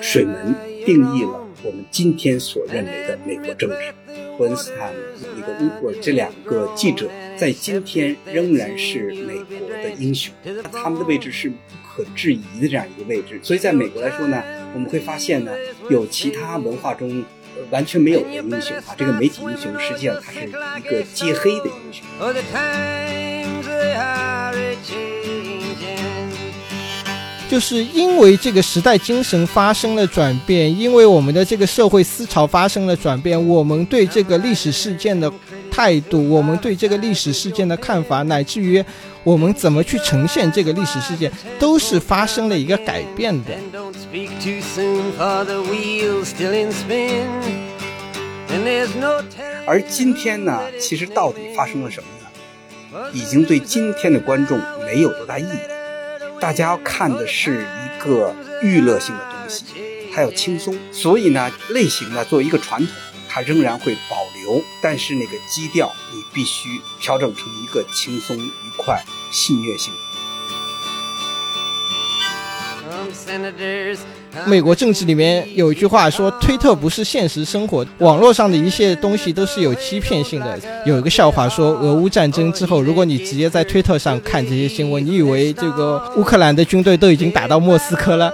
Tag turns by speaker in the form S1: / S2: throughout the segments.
S1: 水门定义了我们今天所认为的美国政治。伯恩斯坦、那个乌尔这两个记者在今天仍然是美国的英雄，他们的位置是不可置疑的这样一个位置。所以，在美国来说呢，我们会发现呢，有其他文化中完全没有的英雄啊，这个媒体英雄实际上他是一个揭黑的英雄。
S2: 就是因为这个时代精神发生了转变，因为我们的这个社会思潮发生了转变，我们对这个历史事件的态度，我们对这个历史事件的看法，乃至于我们怎么去呈现这个历史事件，都是发生了一个改变的。
S1: 而今天呢，其实到底发生了什么呢？已经对今天的观众没有多大意义。大家要看的是一个娱乐性的东西，它要轻松，所以呢，类型呢作为一个传统，它仍然会保留，但是那个基调你必须调整成一个轻松、愉快、戏谑性。
S2: 美国政治里面有一句话说：“推特不是现实生活，网络上的一切东西都是有欺骗性的。”有一个笑话说，俄乌战争之后，如果你直接在推特上看这些新闻，你以为这个乌克兰的军队都已经打到莫斯科了。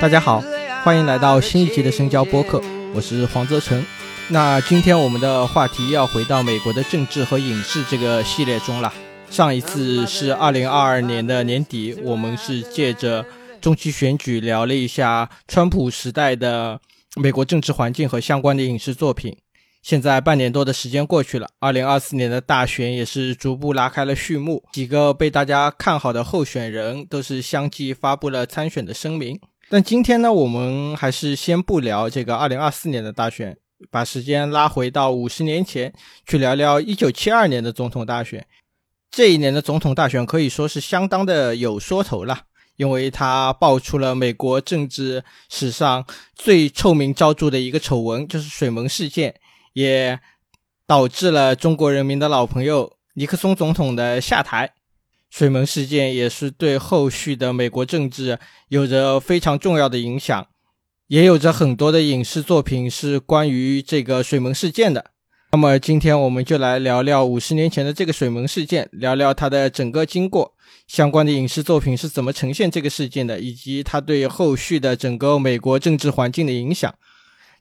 S2: 大家好，欢迎来到新一集的深交播客，我是黄泽成。那今天我们的话题要回到美国的政治和影视这个系列中了。上一次是二零二二年的年底，我们是借着中期选举聊了一下川普时代的美国政治环境和相关的影视作品。现在半年多的时间过去了，二零二四年的大选也是逐步拉开了序幕，几个被大家看好的候选人都是相继发布了参选的声明。但今天呢，我们还是先不聊这个二零二四年的大选。把时间拉回到五十年前，去聊聊一九七二年的总统大选。这一年的总统大选可以说是相当的有说头了，因为它爆出了美国政治史上最臭名昭著的一个丑闻，就是水门事件，也导致了中国人民的老朋友尼克松总统的下台。水门事件也是对后续的美国政治有着非常重要的影响。也有着很多的影视作品是关于这个水门事件的。那么今天我们就来聊聊五十年前的这个水门事件，聊聊它的整个经过，相关的影视作品是怎么呈现这个事件的，以及它对后续的整个美国政治环境的影响。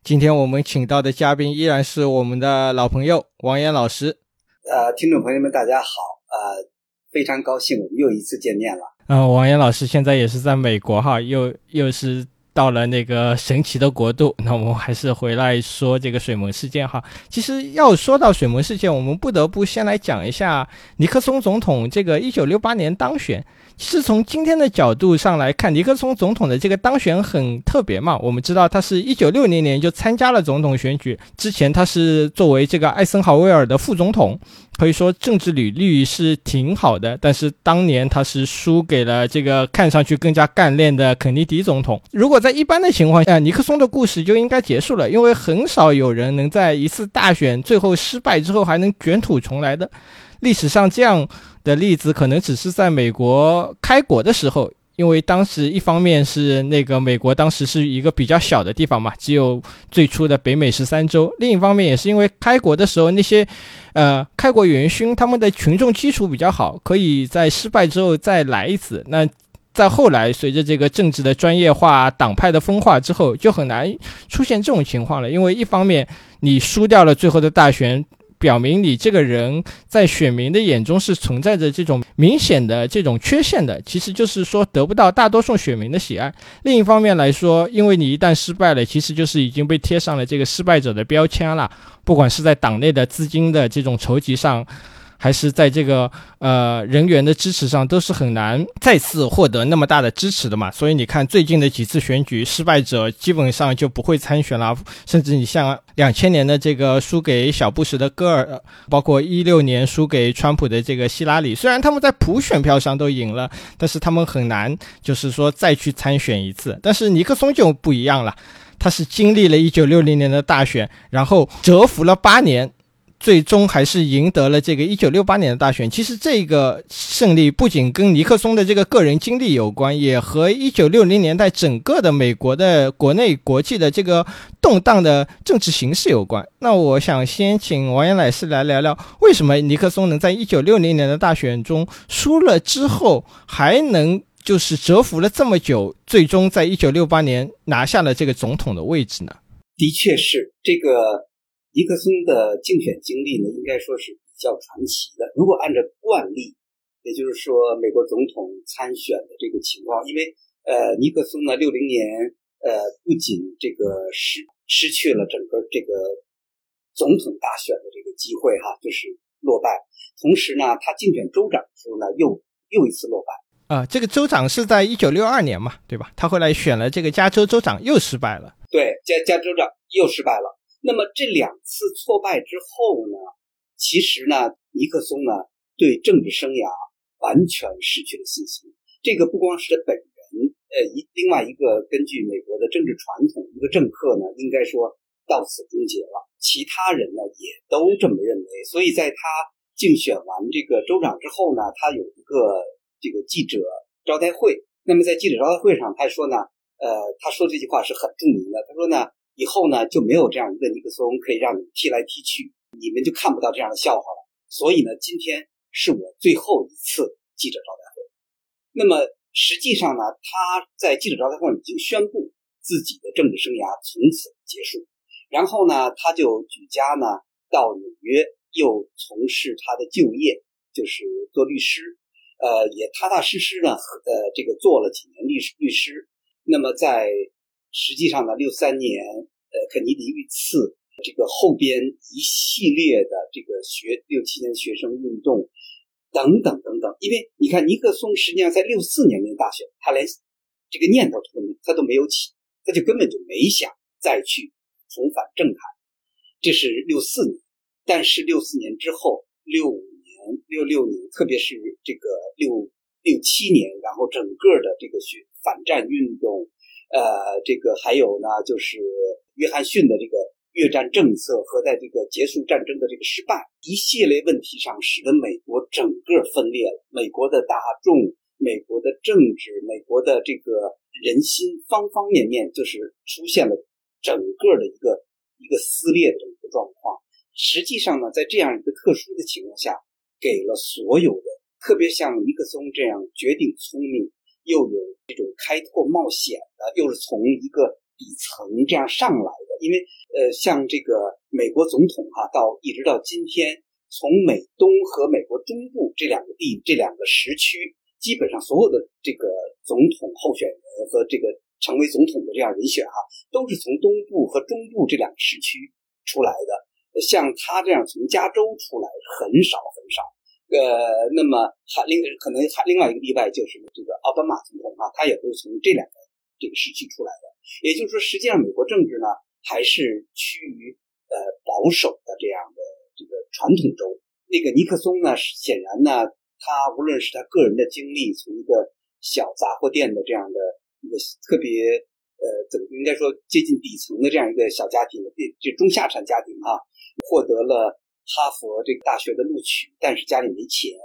S2: 今天我们请到的嘉宾依然是我们的老朋友王岩老师。
S1: 呃，听众朋友们，大家好，呃，非常高兴我们又一次见面了。
S2: 嗯，王岩老师现在也是在美国哈，又又是。到了那个神奇的国度，那我们还是回来说这个水门事件哈。其实要说到水门事件，我们不得不先来讲一下尼克松总统这个一九六八年当选。其实从今天的角度上来看，尼克松总统的这个当选很特别嘛。我们知道他是一九六零年就参加了总统选举，之前他是作为这个艾森豪威尔的副总统，可以说政治履历是挺好的。但是当年他是输给了这个看上去更加干练的肯尼迪总统。如果在一般的情况下，尼克松的故事就应该结束了，因为很少有人能在一次大选最后失败之后还能卷土重来的。历史上这样。的例子可能只是在美国开国的时候，因为当时一方面是那个美国当时是一个比较小的地方嘛，只有最初的北美十三州；另一方面也是因为开国的时候那些，呃，开国元勋他们的群众基础比较好，可以在失败之后再来一次。那在后来随着这个政治的专业化、党派的分化之后，就很难出现这种情况了，因为一方面你输掉了最后的大选。表明你这个人在选民的眼中是存在着这种明显的这种缺陷的，其实就是说得不到大多数选民的喜爱。另一方面来说，因为你一旦失败了，其实就是已经被贴上了这个失败者的标签了，不管是在党内的资金的这种筹集上。还是在这个呃人员的支持上都是很难再次获得那么大的支持的嘛，所以你看最近的几次选举，失败者基本上就不会参选了，甚至你像两千年的这个输给小布什的戈尔，包括一六年输给川普的这个希拉里，虽然他们在普选票上都赢了，但是他们很难就是说再去参选一次。但是尼克松就不一样了，他是经历了一九六零年的大选，然后蛰伏了八年。最终还是赢得了这个一九六八年的大选。其实这个胜利不仅跟尼克松的这个个人经历有关，也和一九六零年代整个的美国的国内国际的这个动荡的政治形势有关。那我想先请王岩老师来聊聊，为什么尼克松能在一九六零年的大选中输了之后，还能就是蛰伏了这么久，最终在一九六八年拿下了这个总统的位置呢？
S1: 的确是这个。尼克松的竞选经历呢，应该说是比较传奇的。如果按照惯例，也就是说美国总统参选的这个情况，因为呃，尼克松呢，六零年呃，不仅这个失失去了整个这个总统大选的这个机会哈，就是落败，同时呢，他竞选州长的时候呢，又又一次落败
S2: 啊。这个州长是在一九六二年嘛，对吧？他后来选了这个加州州长，又失败了。
S1: 对，加加州长又失败了。那么这两次挫败之后呢，其实呢，尼克松呢对政治生涯完全失去了信心。这个不光是他本人，呃，一另外一个根据美国的政治传统，一个政客呢，应该说到此终结了。其他人呢也都这么认为。所以在他竞选完这个州长之后呢，他有一个这个记者招待会。那么在记者招待会上，他说呢，呃，他说这句话是很著名的。他说呢。以后呢，就没有这样一个尼克松可以让你踢来踢去，你们就看不到这样的笑话了。所以呢，今天是我最后一次记者招待会。那么实际上呢，他在记者招待会已经宣布自己的政治生涯从此结束。然后呢，他就举家呢到纽约，又从事他的就业，就是做律师。呃，也踏踏实实呢，呃，这个做了几年律师律师。那么在实际上呢，六三年，呃，肯尼迪遇刺，这个后边一系列的这个学六七年的学生运动，等等等等。因为你看，尼克松实际上在六四年那大选，他连这个念头都没他都没有起，他就根本就没想再去重返政坛。这是六四年，但是六四年之后，六五年、六六年，特别是这个六六七年，然后整个的这个学反战运动。呃，这个还有呢，就是约翰逊的这个越战政策和在这个结束战争的这个失败，一系列问题上，使得美国整个分裂了。美国的大众、美国的政治、美国的这个人心，方方面面就是出现了整个的一个一个撕裂的一个状况。实际上呢，在这样一个特殊的情况下，给了所有的，特别像尼克松这样绝顶聪明。又有这种开拓冒险的，又是从一个底层这样上来的。因为呃，像这个美国总统哈，到一直到今天，从美东和美国中部这两个地这两个时区，基本上所有的这个总统候选人和这个成为总统的这样人选哈，都是从东部和中部这两个时区出来的。像他这样从加州出来很少很少。呃，那么还另可能还另外一个例外就是这个奥巴马总统啊，他也都是从这两个这个时期出来的。也就是说，实际上美国政治呢还是趋于呃保守的这样的这个传统州。那个尼克松呢，显然呢，他无论是他个人的经历，从一个小杂货店的这样的一个特别呃怎么应该说接近底层的这样一个小家庭，就中下产家庭啊，获得了。哈佛这个大学的录取，但是家里没钱，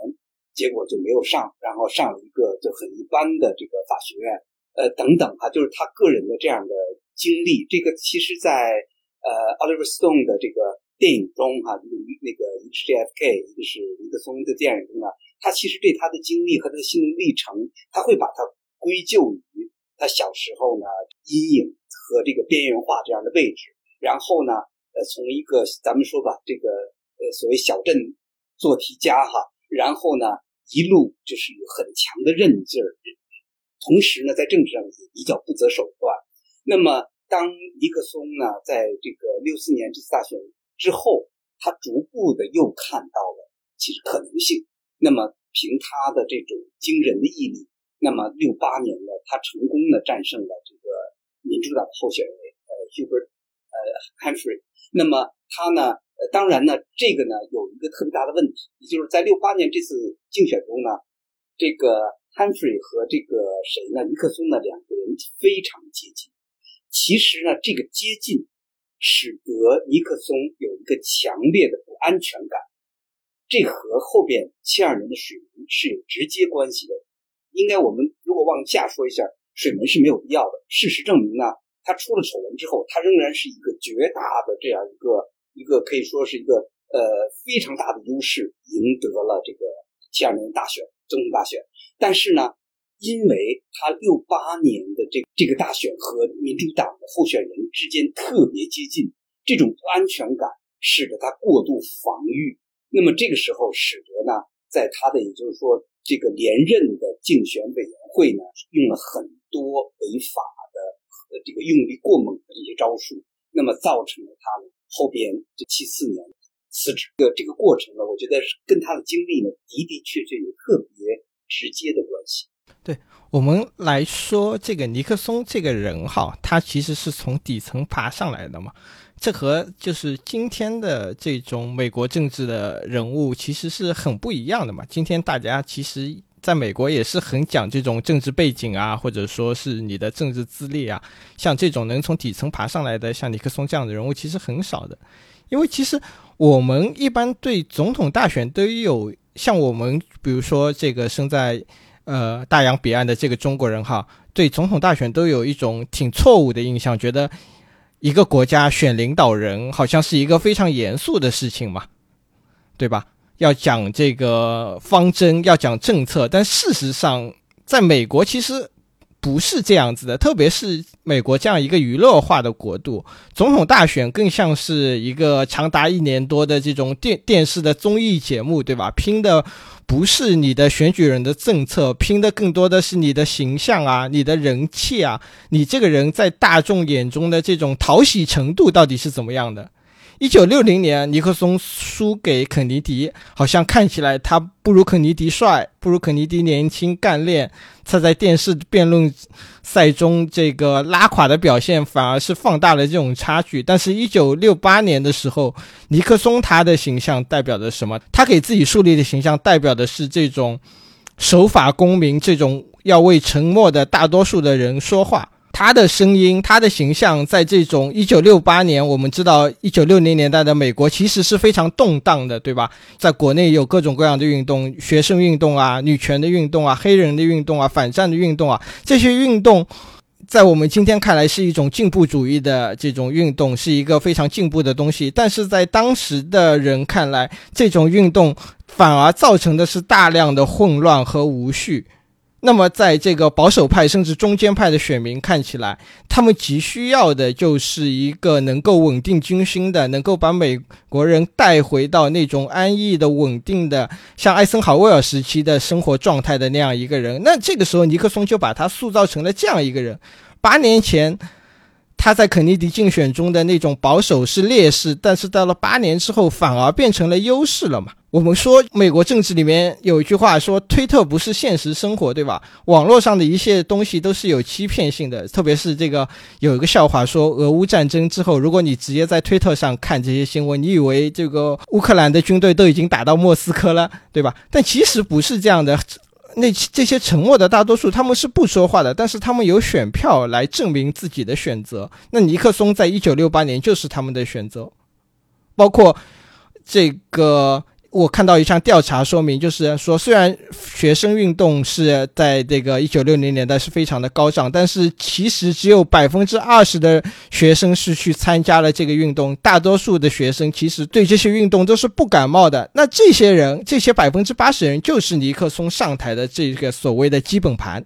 S1: 结果就没有上，然后上了一个就很一般的这个法学院，呃，等等哈，就是他个人的这样的经历。这个其实，在呃 Oliver Stone 的这个电影中哈，那个一个是 JFK，一个是尼克松的电影中呢，他其实对他的经历和他的心路历程，他会把它归咎于他小时候呢阴影和这个边缘化这样的位置，然后呢，呃，从一个咱们说吧，这个。呃，所谓小镇做题家哈，然后呢，一路就是有很强的韧劲儿，同时呢，在政治上也比较不择手段。那么，当尼克松呢，在这个六四年这次大选之后，他逐步的又看到了其实可能性。那么，凭他的这种惊人的毅力，那么六八年呢，他成功的战胜了这个民主党的候选人呃 Hubert 呃 Humphrey。那么他呢？呃，当然呢，这个呢有一个特别大的问题，也就是在六八年这次竞选中呢，这个汉弗莱和这个谁呢，尼克松呢两个人非常接近。其实呢，这个接近使得尼克松有一个强烈的不安全感。这和后边七二年的水门是有直接关系的。应该我们如果往下说一下，水门是没有必要的。事实证明呢，他出了丑闻之后，他仍然是一个绝大的这样一个一个可以说是一个呃非常大的优势，赢得了这个七二年大选总统大选。但是呢，因为他六八年的这这个大选和民主党的候选人之间特别接近，这种不安全感使得他过度防御。那么这个时候，使得呢，在他的也就是说这个连任的竞选委员会呢，用了很多违法的呃这个用力过猛的这些招数，那么造成了他呢后边这七四年辞职的这个过程呢，我觉得是跟他的经历呢的的确确有特别直接的关系。
S2: 对我们来说，这个尼克松这个人哈，他其实是从底层爬上来的嘛。这和就是今天的这种美国政治的人物其实是很不一样的嘛。今天大家其实在美国也是很讲这种政治背景啊，或者说是你的政治资历啊。像这种能从底层爬上来的，像尼克松这样的人物其实很少的。因为其实我们一般对总统大选都有像我们比如说这个生在呃大洋彼岸的这个中国人哈，对总统大选都有一种挺错误的印象，觉得。一个国家选领导人，好像是一个非常严肃的事情嘛，对吧？要讲这个方针，要讲政策，但事实上，在美国其实不是这样子的。特别是美国这样一个娱乐化的国度，总统大选更像是一个长达一年多的这种电电视的综艺节目，对吧？拼的。不是你的选举人的政策拼的，更多的是你的形象啊，你的人气啊，你这个人在大众眼中的这种讨喜程度到底是怎么样的？一九六零年，尼克松输给肯尼迪，好像看起来他不如肯尼迪帅，不如肯尼迪年轻干练。他在电视辩论赛中这个拉垮的表现，反而是放大了这种差距。但是，一九六八年的时候，尼克松他的形象代表的什么？他给自己树立的形象代表的是这种守法公民，这种要为沉默的大多数的人说话。他的声音，他的形象，在这种一九六八年，我们知道一九六零年代的美国其实是非常动荡的，对吧？在国内有各种各样的运动，学生运动啊，女权的运动啊，黑人的运动啊，反战的运动啊，这些运动，在我们今天看来是一种进步主义的这种运动，是一个非常进步的东西。但是在当时的人看来，这种运动反而造成的是大量的混乱和无序。那么，在这个保守派甚至中间派的选民看起来，他们急需要的就是一个能够稳定军心的，能够把美国人带回到那种安逸的、稳定的，像艾森豪威尔时期的生活状态的那样一个人。那这个时候，尼克松就把他塑造成了这样一个人。八年前。他在肯尼迪竞选中的那种保守是劣势，但是到了八年之后反而变成了优势了嘛？我们说美国政治里面有一句话说，推特不是现实生活，对吧？网络上的一切东西都是有欺骗性的，特别是这个有一个笑话说，俄乌战争之后，如果你直接在推特上看这些新闻，你以为这个乌克兰的军队都已经打到莫斯科了，对吧？但其实不是这样的。那这些沉默的大多数，他们是不说话的，但是他们有选票来证明自己的选择。那尼克松在一九六八年就是他们的选择，包括这个。我看到一项调查说明，就是说，虽然学生运动是在这个一九六零年代是非常的高涨，但是其实只有百分之二十的学生是去参加了这个运动，大多数的学生其实对这些运动都是不感冒的。那这些人，这些百分之八十人，就是尼克松上台的这个所谓的基本盘。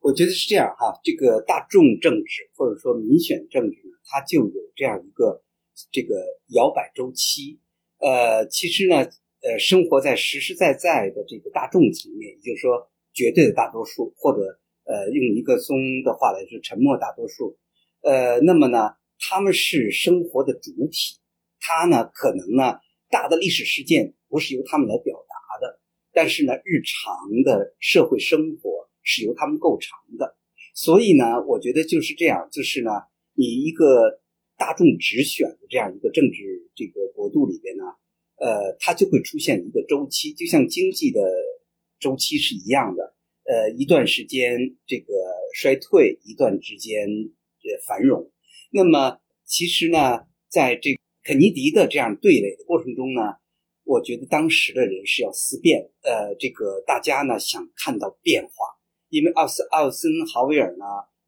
S1: 我觉得是这样哈，这个大众政治或者说民选政治呢，它就有这样一个这个摇摆周期。呃，其实呢，呃，生活在实实在在的这个大众层面，也就是说，绝对的大多数，或者呃，用尼克松的话来说，沉默大多数。呃，那么呢，他们是生活的主体，他呢，可能呢，大的历史事件不是由他们来表达的，但是呢，日常的社会生活是由他们构成的。所以呢，我觉得就是这样，就是呢，你一个。大众直选的这样一个政治这个国度里边呢，呃，它就会出现一个周期，就像经济的周期是一样的，呃，一段时间这个衰退，一段之间这繁荣。那么其实呢，在这肯尼迪的这样对垒的过程中呢，我觉得当时的人是要思变，呃，这个大家呢想看到变化，因为奥斯奥森豪威尔呢，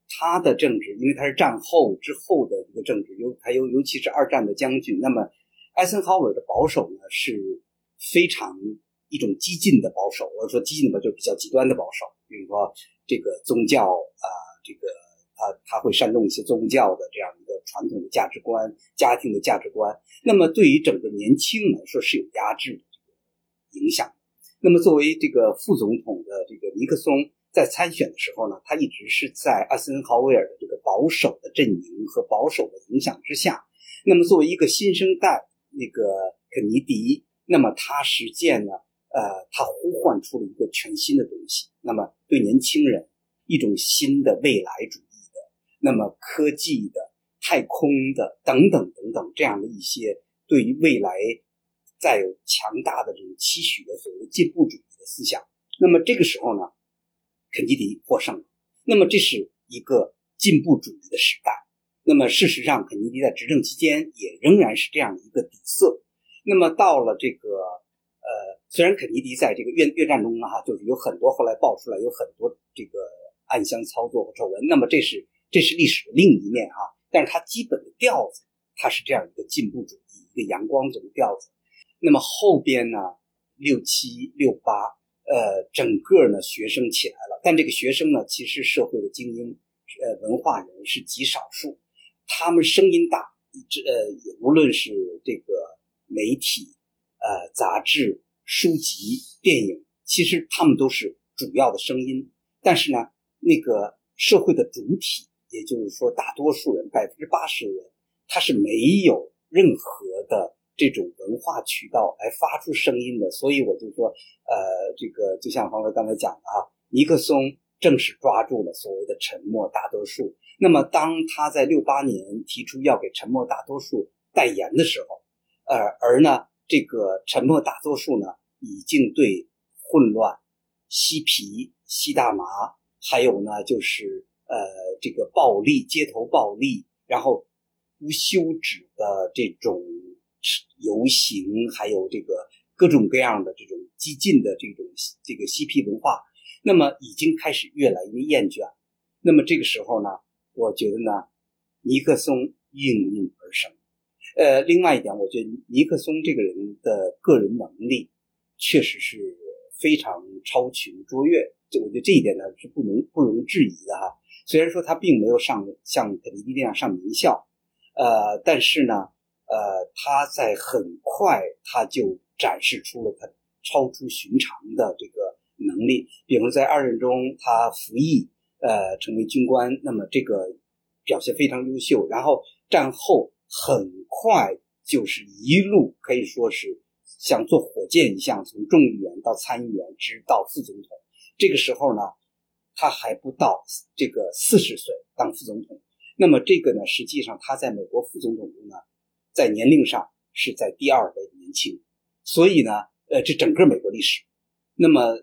S1: 他的政治，因为他是战后之后的政治，尤他尤尤其是二战的将军，那么艾森豪威尔的保守呢是非常一种激进的保守，或者说激进的就比较极端的保守，比如说这个宗教啊，这个。他他会煽动一些宗教的这样一个传统的价值观、家庭的价值观。那么对于整个年轻来说是有压制的这个影响。那么作为这个副总统的这个尼克松在参选的时候呢，他一直是在艾森豪威尔的这个保守的阵营和保守的影响之下。那么作为一个新生代，那个肯尼迪，那么他实践呢，呃，他呼唤出了一个全新的东西。那么对年轻人一种新的未来主义的。那么科技的、太空的等等等等这样的一些对于未来再有强大的这种期许的所谓进步主义的思想，那么这个时候呢，肯尼迪获胜了。那么这是一个进步主义的时代。那么事实上，肯尼迪在执政期间也仍然是这样的一个底色。那么到了这个呃，虽然肯尼迪在这个越越战中呢，哈，就是有很多后来爆出来有很多这个暗箱操作和丑闻。那么这是。这是历史的另一面啊，但是它基本的调子，它是这样一个进步主义、一个阳光这个调子。那么后边呢，六七六八，呃，整个呢学生起来了，但这个学生呢，其实社会的精英，呃，文化人是极少数，他们声音大，这呃，无论是这个媒体、呃，杂志、书籍、电影，其实他们都是主要的声音，但是呢，那个社会的主体。也就是说，大多数人百分之八十的人，他是没有任何的这种文化渠道来发出声音的。所以我就说，呃，这个就像黄哥刚才讲的啊，尼克松正是抓住了所谓的沉默大多数。那么，当他在六八年提出要给沉默大多数代言的时候，呃，而呢，这个沉默大多数呢，已经对混乱、嬉皮、吸大麻，还有呢，就是。呃，这个暴力、街头暴力，然后无休止的这种游行，还有这个各种各样的这种激进的这种这个嬉皮文化，那么已经开始越来越厌倦。那么这个时候呢，我觉得呢，尼克松应运而生。呃，另外一点，我觉得尼克松这个人的个人能力确实是非常超群卓越，这我觉得这一点呢是不能不容置疑的哈。虽然说他并没有上像肯尼迪那样上名校，呃，但是呢，呃，他在很快他就展示出了他超出寻常的这个能力。比如在二战中，他服役，呃，成为军官，那么这个表现非常优秀。然后战后很快就是一路可以说是像坐火箭一样，从众议员到参议员，直到副总统。这个时候呢。他还不到这个四十岁当副总统，那么这个呢，实际上他在美国副总统中呢，在年龄上是在第二位年轻，所以呢，呃，这整个美国历史，那么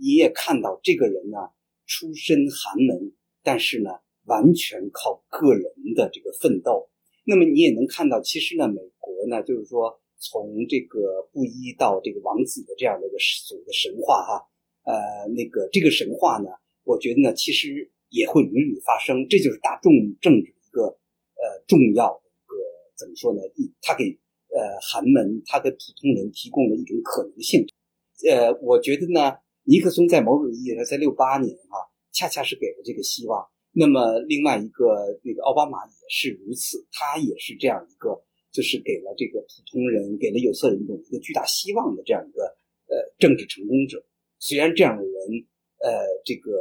S1: 你也看到这个人呢，出身寒门，但是呢，完全靠个人的这个奋斗，那么你也能看到，其实呢，美国呢，就是说从这个布衣到这个王子的这样的一个所谓的神话哈，呃，那个这个神话呢。我觉得呢，其实也会屡屡发生，这就是大众政治一个呃重要怎么说呢？一，他给呃寒门，他给普通人提供了一种可能性。呃，我觉得呢，尼克松在某种意义上，在六八年啊，恰恰是给了这个希望。那么另外一个那个奥巴马也是如此，他也是这样一个，就是给了这个普通人，给了有色人种一个巨大希望的这样一个呃政治成功者。虽然这样的人。呃，这个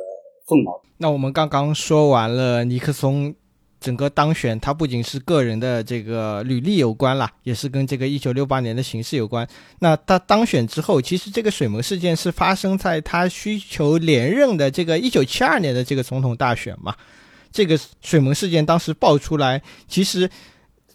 S1: 凤毛。
S2: 那我们刚刚说完了尼克松整个当选，他不仅是个人的这个履历有关啦，也是跟这个一九六八年的形势有关。那他当选之后，其实这个水门事件是发生在他需求连任的这个一九七二年的这个总统大选嘛？这个水门事件当时爆出来，其实。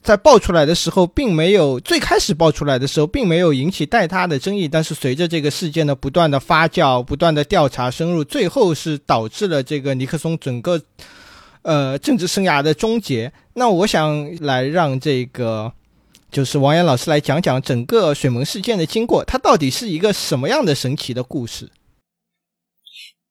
S2: 在爆出来的时候，并没有最开始爆出来的时候，并没有引起太大的争议。但是随着这个事件的不断的发酵、不断的调查深入，最后是导致了这个尼克松整个，呃政治生涯的终结。那我想来让这个就是王岩老师来讲讲整个水门事件的经过，它到底是一个什么样的神奇的故事？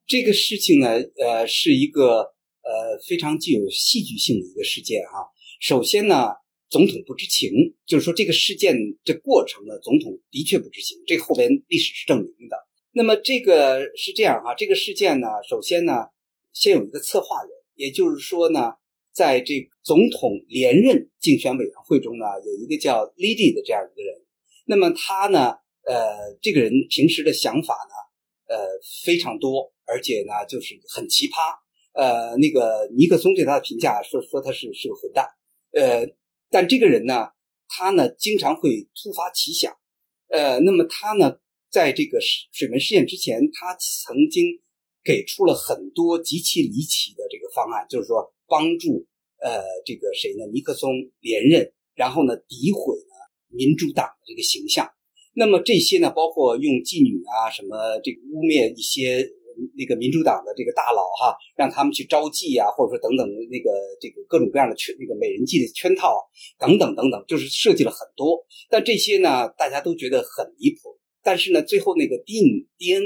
S1: 这个事情呢，呃，是一个呃非常具有戏剧性的一个事件哈。首先呢，总统不知情，就是说这个事件这过程呢，总统的确不知情，这后边历史是证明的。那么这个是这样哈，这个事件呢，首先呢，先有一个策划人，也就是说呢，在这总统连任竞选委员会中呢，有一个叫 Lady 的这样一个人。那么他呢，呃，这个人平时的想法呢，呃，非常多。而且呢，就是很奇葩。呃，那个尼克松对他的评价说说他是是个混蛋。呃，但这个人呢，他呢经常会突发奇想。呃，那么他呢，在这个水门事件之前，他曾经给出了很多极其离奇的这个方案，就是说帮助呃这个谁呢尼克松连任，然后呢诋毁呢民主党的这个形象。那么这些呢，包括用妓女啊什么这个污蔑一些。那个民主党的这个大佬哈，让他们去招妓啊，或者说等等那个这个各种各样的圈那个美人计的圈套等等等等，就是设计了很多。但这些呢，大家都觉得很离谱。但是呢，最后那个丁丁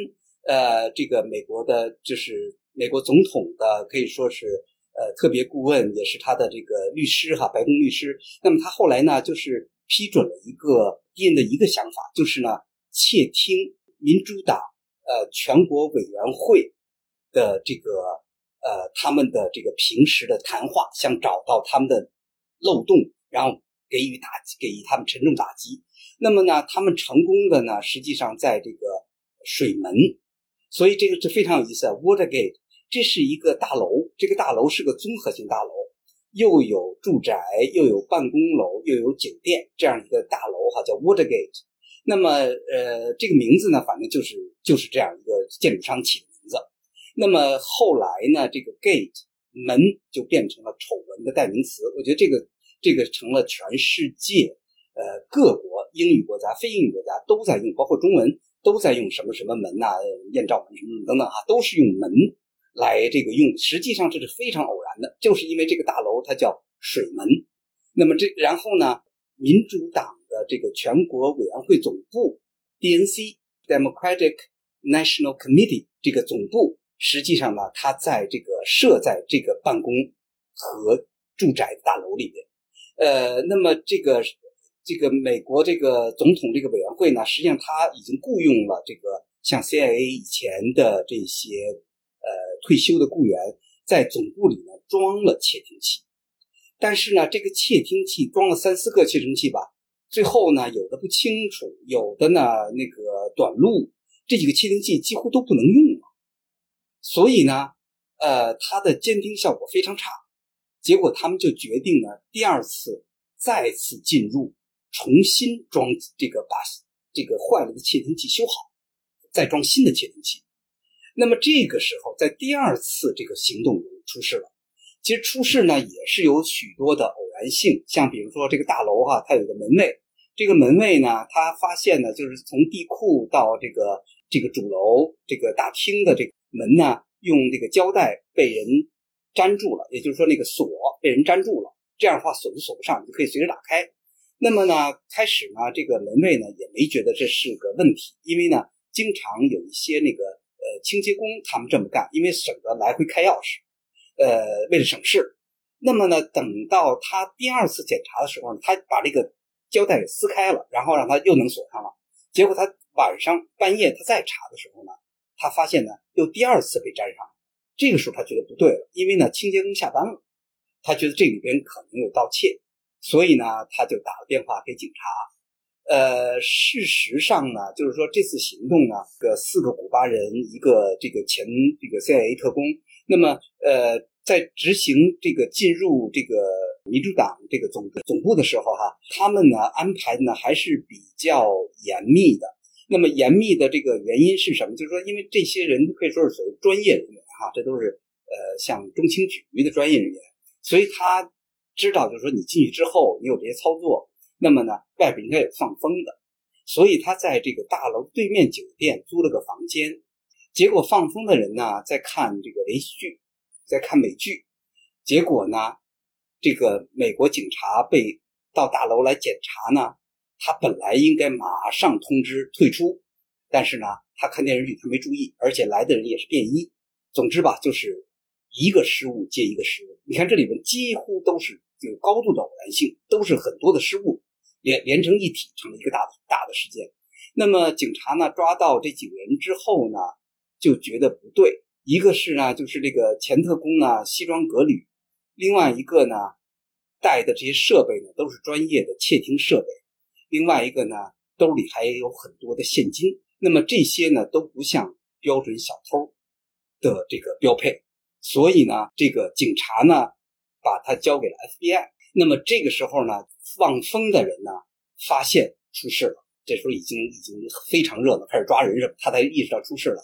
S1: 呃，这个美国的，就是美国总统的，可以说是呃特别顾问，也是他的这个律师哈，白宫律师。那么他后来呢，就是批准了一个蒂恩的一个想法，就是呢窃听民主党。呃，全国委员会的这个呃，他们的这个平时的谈话，想找到他们的漏洞，然后给予打击，给予他们沉重打击。那么呢，他们成功的呢，实际上在这个水门，所以这个是非常有意思啊。Watergate，这是一个大楼，这个大楼是个综合性大楼，又有住宅，又有办公楼，又有酒店，这样一个大楼哈，叫 Watergate。那么，呃，这个名字呢，反正就是就是这样一个建筑商起的名字。那么后来呢，这个 gate 门就变成了丑闻的代名词。我觉得这个这个成了全世界呃各国英语国家、非英语国家都在用，包括中文都在用什么什么门呐、艳照门什么等等啊，都是用门来这个用。实际上这是非常偶然的，就是因为这个大楼它叫水门。那么这然后呢，民主党。的这个全国委员会总部，DNC Democratic National Committee 这个总部，实际上呢，它在这个设在这个办公和住宅大楼里面。呃，那么这个这个美国这个总统这个委员会呢，实际上他已经雇佣了这个像 CIA 以前的这些呃退休的雇员，在总部里呢装了窃听器。但是呢，这个窃听器装了三四个窃听器吧。最后呢，有的不清楚，有的呢那个短路，这几个窃听器几乎都不能用了，所以呢，呃，它的监听效果非常差。结果他们就决定呢，第二次再次进入，重新装这个把这个坏了的窃听器修好，再装新的窃听器。那么这个时候，在第二次这个行动中出事了。其实出事呢，也是有许多的偶然性，像比如说这个大楼哈，它有个门卫，这个门卫呢，他发现呢，就是从地库到这个这个主楼这个大厅的这个门呢，用这个胶带被人粘住了，也就是说那个锁被人粘住了，这样的话锁就锁不上，就可以随时打开。那么呢，开始呢，这个门卫呢也没觉得这是个问题，因为呢，经常有一些那个呃清洁工他们这么干，因为省得来回开钥匙。呃，为了省事，那么呢，等到他第二次检查的时候呢，他把这个胶带给撕开了，然后让他又能锁上了。结果他晚上半夜他再查的时候呢，他发现呢又第二次被粘上。这个时候他觉得不对了，因为呢清洁工下班了，他觉得这里边可能有盗窃，所以呢他就打了电话给警察。呃，事实上呢，就是说这次行动呢，个四个古巴人，一个这个前这个 CIA 特工。那么，呃，在执行这个进入这个民主党这个总总部的时候，哈，他们呢安排的呢还是比较严密的。那么严密的这个原因是什么？就是说，因为这些人可以说是所谓专业人员，哈，这都是呃像中情局的专业人员，所以他知道，就是说你进去之后，你有这些操作，那么呢外边应该有放风的，所以他在这个大楼对面酒店租了个房间。结果放风的人呢，在看这个连续剧，在看美剧。结果呢，这个美国警察被到大楼来检查呢，他本来应该马上通知退出，但是呢，他看电视剧他没注意，而且来的人也是便衣。总之吧，就是一个失误接一个失误。你看这里面几乎都是有高度的偶然性，都是很多的失误连连成一体，成了一个大大的事件。那么警察呢抓到这几个人之后呢，就觉得不对。一个是呢，就是这个前特工呢西装革履，另外一个呢带的这些设备呢都是专业的窃听设备，另外一个呢兜里还有很多的现金。那么这些呢都不像标准小偷的这个标配，所以呢这个警察呢把他交给了 FBI。那么这个时候呢望风的人呢发现出事了，这时候已经已经非常热闹，开始抓人什么，他才意识到出事了。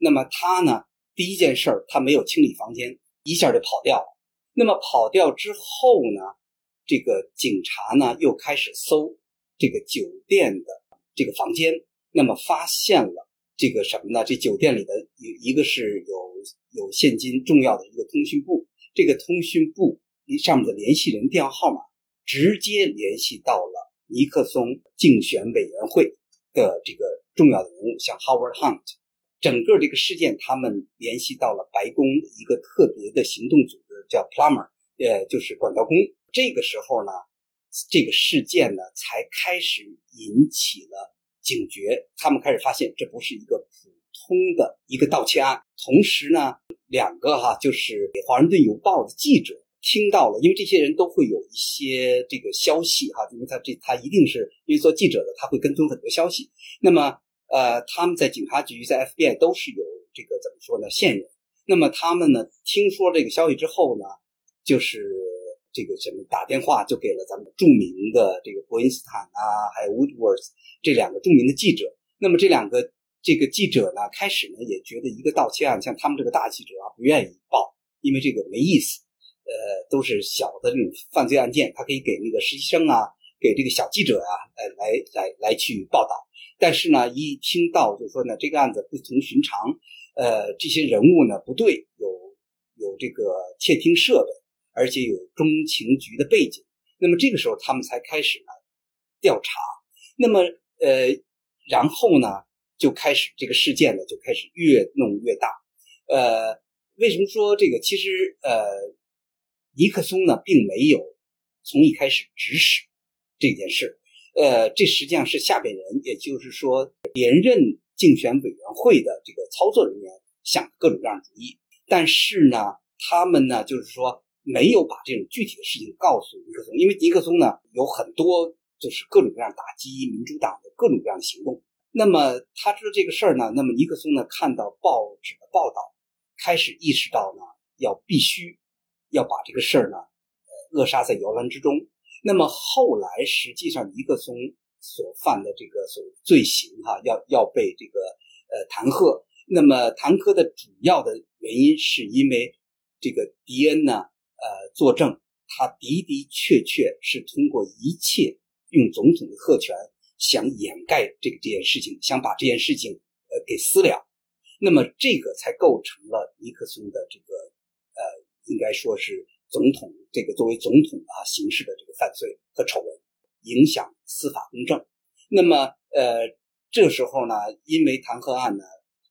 S1: 那么他呢？第一件事儿，他没有清理房间，一下就跑掉了。那么跑掉之后呢，这个警察呢又开始搜这个酒店的这个房间，那么发现了这个什么呢？这酒店里的一一个是有有现金重要的一个通讯部，这个通讯部上面的联系人电话号码直接联系到了尼克松竞选委员会的这个重要的人物，像 Howard Hunt。整个这个事件，他们联系到了白宫一个特别的行动组织，叫 Plumber，呃，就是管道工。这个时候呢，这个事件呢才开始引起了警觉。他们开始发现，这不是一个普通的一个盗窃案。同时呢，两个哈，就是《华盛顿邮报》的记者听到了，因为这些人都会有一些这个消息哈，因为他这他一定是因为做记者的，他会跟踪很多消息。那么。呃，他们在警察局、在 FBI 都是有这个怎么说呢？线人。那么他们呢，听说这个消息之后呢，就是这个什么打电话就给了咱们著名的这个伯恩斯坦啊，还有 Woodward 这两个著名的记者。那么这两个这个记者呢，开始呢也觉得一个盗窃案，像他们这个大记者啊，不愿意报，因为这个没意思。呃，都是小的这种犯罪案件，他可以给那个实习生啊，给这个小记者啊，呃，来来来去报道。但是呢，一听到就说呢，这个案子不同寻常，呃，这些人物呢不对，有有这个窃听设备，而且有中情局的背景，那么这个时候他们才开始呢调查，那么呃，然后呢就开始这个事件呢就开始越弄越大，呃，为什么说这个？其实呃，尼克松呢并没有从一开始指使这件事。呃，这实际上是下边人，也就是说连任竞选委员会的这个操作人员想各种各样的主意，但是呢，他们呢就是说没有把这种具体的事情告诉尼克松，因为尼克松呢有很多就是各种各样打击民主党的各种各样的行动。那么他知道这个事儿呢，那么尼克松呢看到报纸的报道，开始意识到呢要必须要把这个事儿呢扼杀在摇篮之中。那么后来，实际上尼克松所犯的这个所谓罪行，哈，要要被这个呃弹劾。那么弹劾的主要的原因，是因为这个迪恩呢，呃，作证，他的的确确是通过一切用总统的特权，想掩盖这个这件事情，想把这件事情呃给私了。那么这个才构成了尼克松的这个呃，应该说是。总统这个作为总统啊，行事的这个犯罪和丑闻，影响司法公正。那么，呃，这时候呢，因为弹劾案呢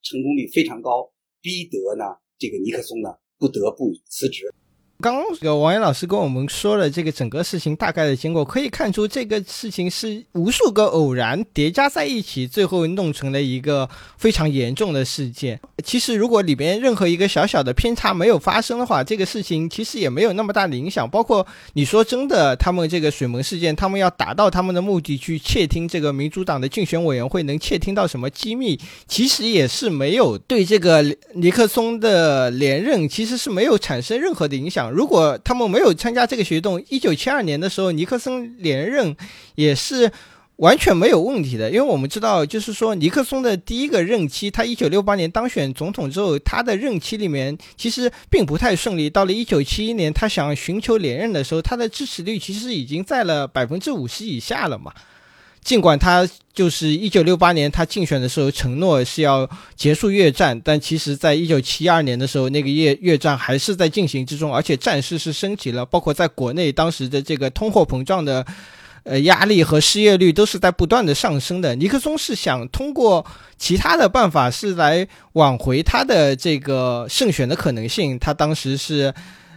S1: 成功率非常高，逼得呢这个尼克松呢不得不辞职。
S2: 刚刚有王岩老师跟我们说了这个整个事情大概的经过，可以看出这个事情是无数个偶然叠加在一起，最后弄成了一个非常严重的事件。其实如果里边任何一个小小的偏差没有发生的话，这个事情其实也没有那么大的影响。包括你说真的，他们这个水门事件，他们要达到他们的目的去窃听这个民主党的竞选委员会能窃听到什么机密，其实也是没有对这个尼克松的连任其实是没有产生任何的影响。如果他们没有参加这个学动，一九七二年的时候，尼克松连任也是完全没有问题的。因为我们知道，就是说尼克松的第一个任期，他一九六八年当选总统之后，他的任期里面其实并不太顺利。到了一九七一年，他想寻求连任的时候，他的支持率其实已经在了百分之五十以下了嘛。尽管他就是一九六八年他竞选的时候承诺是要结束越战，但其实在一九七二年的时候，那个越越战还是在进行之中，而且战事是升级了，包括在国内当时的这个通货膨胀的。呃，压力和失业率都是在不断的上升的。尼克松是想通过其他的办法，是来挽回他的这个胜选的可能性。他当时是，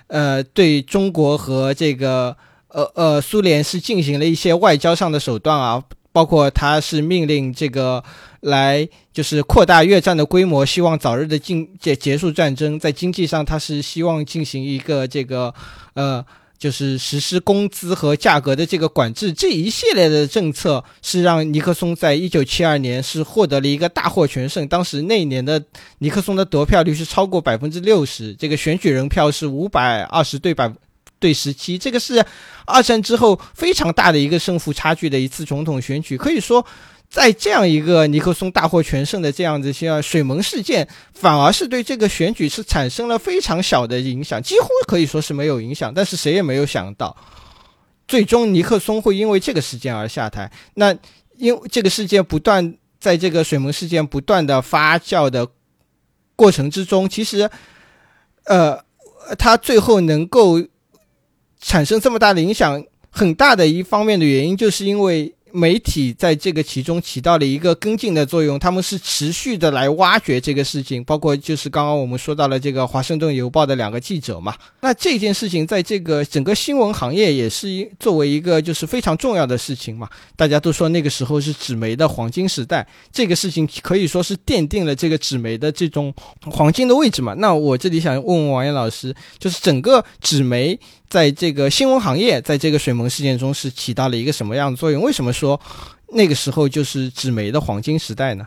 S2: 呃，对中国和这个呃呃苏联是进行了一些外交上的手段啊，包括他是命令这个来就是扩大越战的规模，希望早日的进结结束战争。在经济上，他是希望进行一个这个呃。就是实施工资和价格的这个管制，这一系列的政策是让尼克松在一九七二年是获得了一个大获全胜。当时那一年的尼克松的得票率是超过百分之六十，这个选举人票是五百二十对百对十七，这个是二战之后非常大的一个胜负差距的一次总统选举，可以说。在这样一个尼克松大获全胜的这样子些水门事件，反而是对这个选举是产生了非常小的影响，几乎可以说是没有影响。但是谁也没有想到，最终尼克松会因为这个事件而下台。那因这个事件不断在这个水门事件不断的发酵的过程之中，其实，呃，他最后能够产生这么大的影响，很大的一方面的原因，就是因为。媒体在这个其中起到了一个跟进的作用，他们是持续的来挖掘这个事情，包括就是刚刚我们说到了这个《华盛顿邮报》的两个记者嘛。那这件事情在这个整个新闻行业也是一作为一个就是非常重要的事情嘛。大家都说那个时候是纸媒的黄金时代，这个事情可以说是奠定了这个纸媒的这种黄金的位置嘛。那我这里想问问王岩老师，就是整个纸媒。在这个新闻行业，在这个水门事件中是起到了一个什么样的作用？为什么说那个时候就是纸媒的黄金时代呢？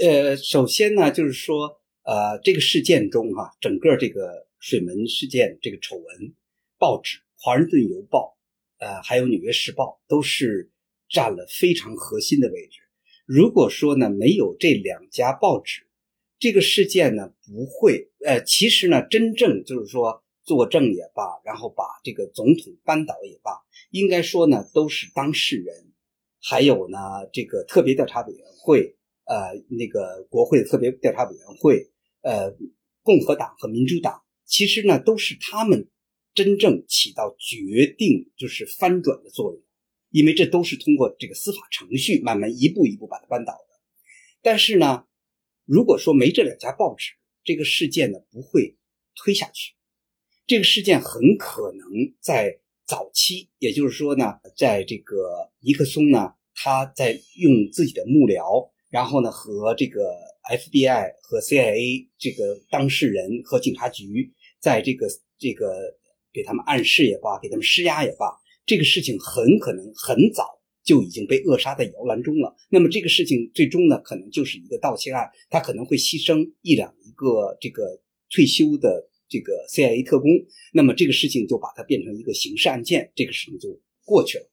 S1: 呃，首先呢，就是说，呃，这个事件中哈，整个这个水门事件这个丑闻，报纸《华盛顿邮报》呃，还有《纽约时报》都是占了非常核心的位置。如果说呢，没有这两家报纸，这个事件呢不会。呃，其实呢，真正就是说。作证也罢，然后把这个总统扳倒也罢，应该说呢，都是当事人，还有呢，这个特别调查委员会，呃，那个国会特别调查委员会，呃，共和党和民主党，其实呢，都是他们真正起到决定就是翻转的作用，因为这都是通过这个司法程序慢慢一步一步把它扳倒的。但是呢，如果说没这两家报纸，这个事件呢不会推下去。这个事件很可能在早期，也就是说呢，在这个尼克松呢，他在用自己的幕僚，然后呢和这个 FBI 和 CIA 这个当事人和警察局，在这个这个给他们暗示也罢，给他们施压也罢，这个事情很可能很早就已经被扼杀在摇篮中了。那么这个事情最终呢，可能就是一个盗窃案，他可能会牺牲一两一个这个退休的。这个 CIA 特工，那么这个事情就把它变成一个刑事案件，这个事情就过去了。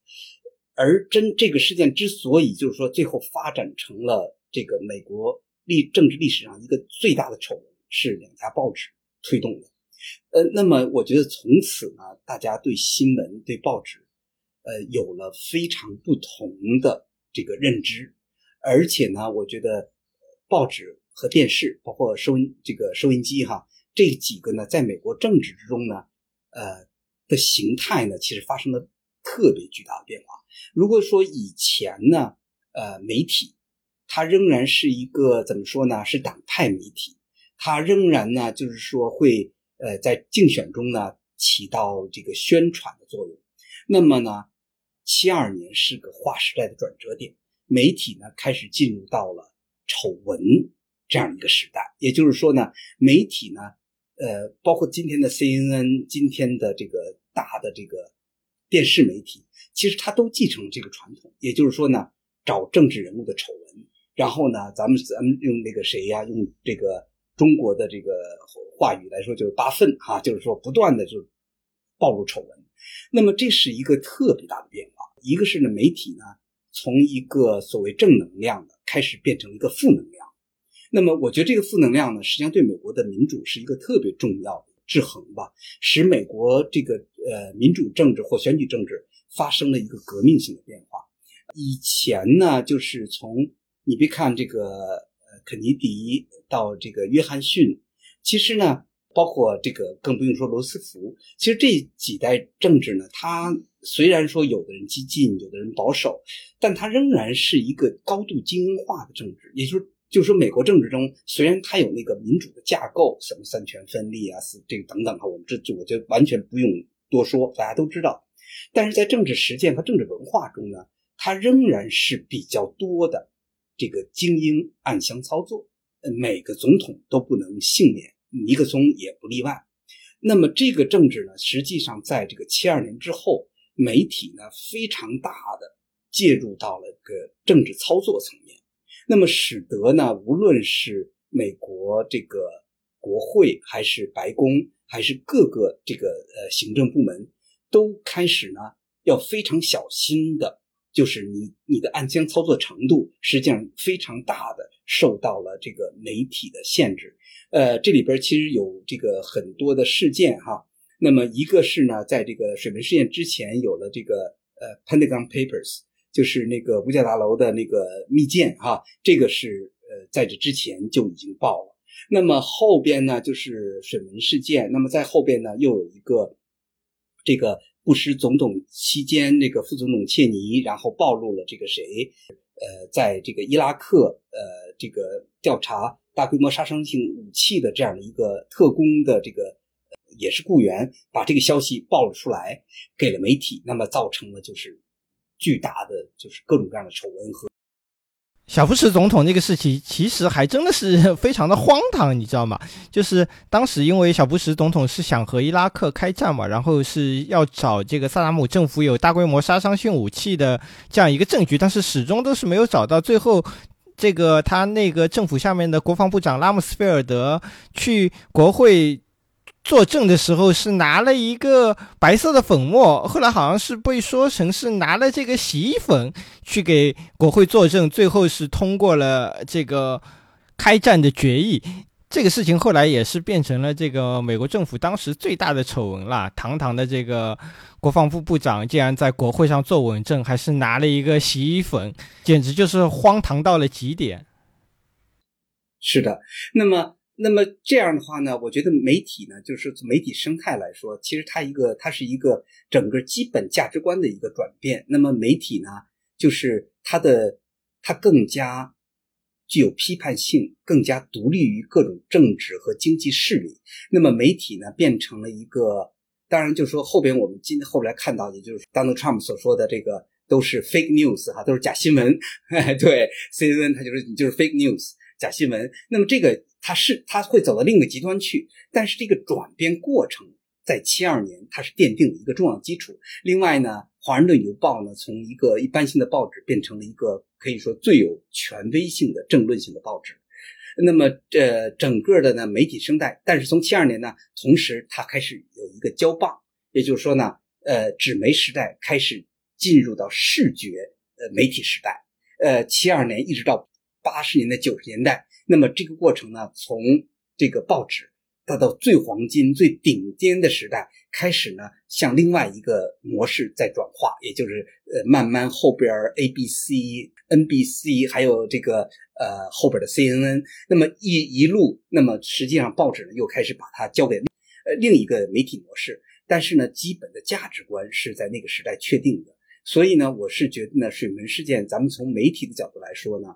S1: 而真这个事件之所以就是说最后发展成了这个美国历政治历史上一个最大的丑闻，是两家报纸推动的。呃，那么我觉得从此呢，大家对新闻、对报纸，呃，有了非常不同的这个认知。而且呢，我觉得报纸和电视，包括收音这个收音机哈。这几个呢，在美国政治之中呢，呃的形态呢，其实发生了特别巨大的变化。如果说以前呢，呃，媒体它仍然是一个怎么说呢，是党派媒体，它仍然呢，就是说会呃在竞选中呢起到这个宣传的作用。那么呢，七二年是个划时代的转折点，媒体呢开始进入到了丑闻这样一个时代。也就是说呢，媒体呢。呃，包括今天的 CNN，今天的这个大的这个电视媒体，其实它都继承这个传统。也就是说呢，找政治人物的丑闻，然后呢，咱们咱们用那个谁呀，用这个中国的这个话语来说，就是扒粪哈，就是说不断的就暴露丑闻。那么这是一个特别大的变化。一个是呢，媒体呢，从一个所谓正能量的开始变成一个负能量。那么，我觉得这个负能量呢，实际上对美国的民主是一个特别重要的制衡吧，使美国这个呃民主政治或选举政治发生了一个革命性的变化。以前呢，就是从你别看这个呃肯尼迪到这个约翰逊，其实呢，包括这个更不用说罗斯福，其实这几代政治呢，它虽然说有的人激进，有的人保守，但它仍然是一个高度精英化的政治，也就是。就是说，美国政治中虽然它有那个民主的架构，什么三权分立啊，是这个等等哈，我们这这我觉得完全不用多说，大家都知道。但是在政治实践和政治文化中呢，它仍然是比较多的这个精英暗箱操作，每个总统都不能幸免，尼克松也不例外。那么这个政治呢，实际上在这个七二年之后，媒体呢非常大的介入到了个政治操作层面。那么使得呢，无论是美国这个国会，还是白宫，还是各个这个呃行政部门，都开始呢要非常小心的，就是你你的暗箱操作程度，实际上非常大的受到了这个媒体的限制。呃，这里边其实有这个很多的事件哈。那么一个是呢，在这个水门事件之前，有了这个呃 Pentagon Papers。就是那个五角大楼的那个密件哈，这个是呃在这之前就已经报了。那么后边呢，就是水门事件。那么在后边呢，又有一个这个布什总统期间那个副总统切尼，然后暴露了这个谁呃，在这个伊拉克呃这个调查大规模杀伤性武器的这样的一个特工的这个也是雇员，把这个消息爆了出来，给了媒体，那么造成了就是。巨大的就是各种各样的丑闻和
S2: 小布什总统那个事情，其实还真的是 非常的荒唐，你知道吗？就是当时因为小布什总统是想和伊拉克开战嘛，然后是要找这个萨达姆政府有大规模杀伤性武器的这样一个证据，但是始终都是没有找到。最后，这个他那个政府下面的国防部长拉姆斯菲尔德去国会。作证的时候是拿了一个白色的粉末，后来好像是被说成是拿了这个洗衣粉去给国会作证，最后是通过了这个开战的决议。这个事情后来也是变成了这个美国政府当时最大的丑闻了。堂堂的这个国防部部长竟然在国会上作稳证，还是拿了一个洗衣粉，简直就是荒唐到了极点。
S1: 是的，那么。那么这样的话呢，我觉得媒体呢，就是媒体生态来说，其实它一个它是一个整个基本价值观的一个转变。那么媒体呢，就是它的它更加具有批判性，更加独立于各种政治和经济势力。那么媒体呢，变成了一个，当然就是说后边我们今后来看到，也就是 Donald Trump 所说的这个都是 fake news 哈，都是假新闻。对，CNN 它就是你就是 fake news 假新闻。那么这个。它是它会走到另一个极端去，但是这个转变过程在七二年它是奠定了一个重要基础。另外呢，《华盛顿邮报》呢从一个一般性的报纸变成了一个可以说最有权威性的政论性的报纸。那么，呃，整个的呢媒体生态，但是从七二年呢，同时它开始有一个交棒，也就是说呢，呃，纸媒时代开始进入到视觉呃媒体时代。呃，七二年一直到八十年代九十年代。那么这个过程呢，从这个报纸，它到最黄金、最顶尖的时代开始呢，向另外一个模式在转化，也就是呃，慢慢后边 A、B、C、N、B、C，还有这个呃后边的 C、N、N，那么一一路，那么实际上报纸呢又开始把它交给呃另一个媒体模式，但是呢，基本的价值观是在那个时代确定的，所以呢，我是觉得呢，水门事件，咱们从媒体的角度来说呢。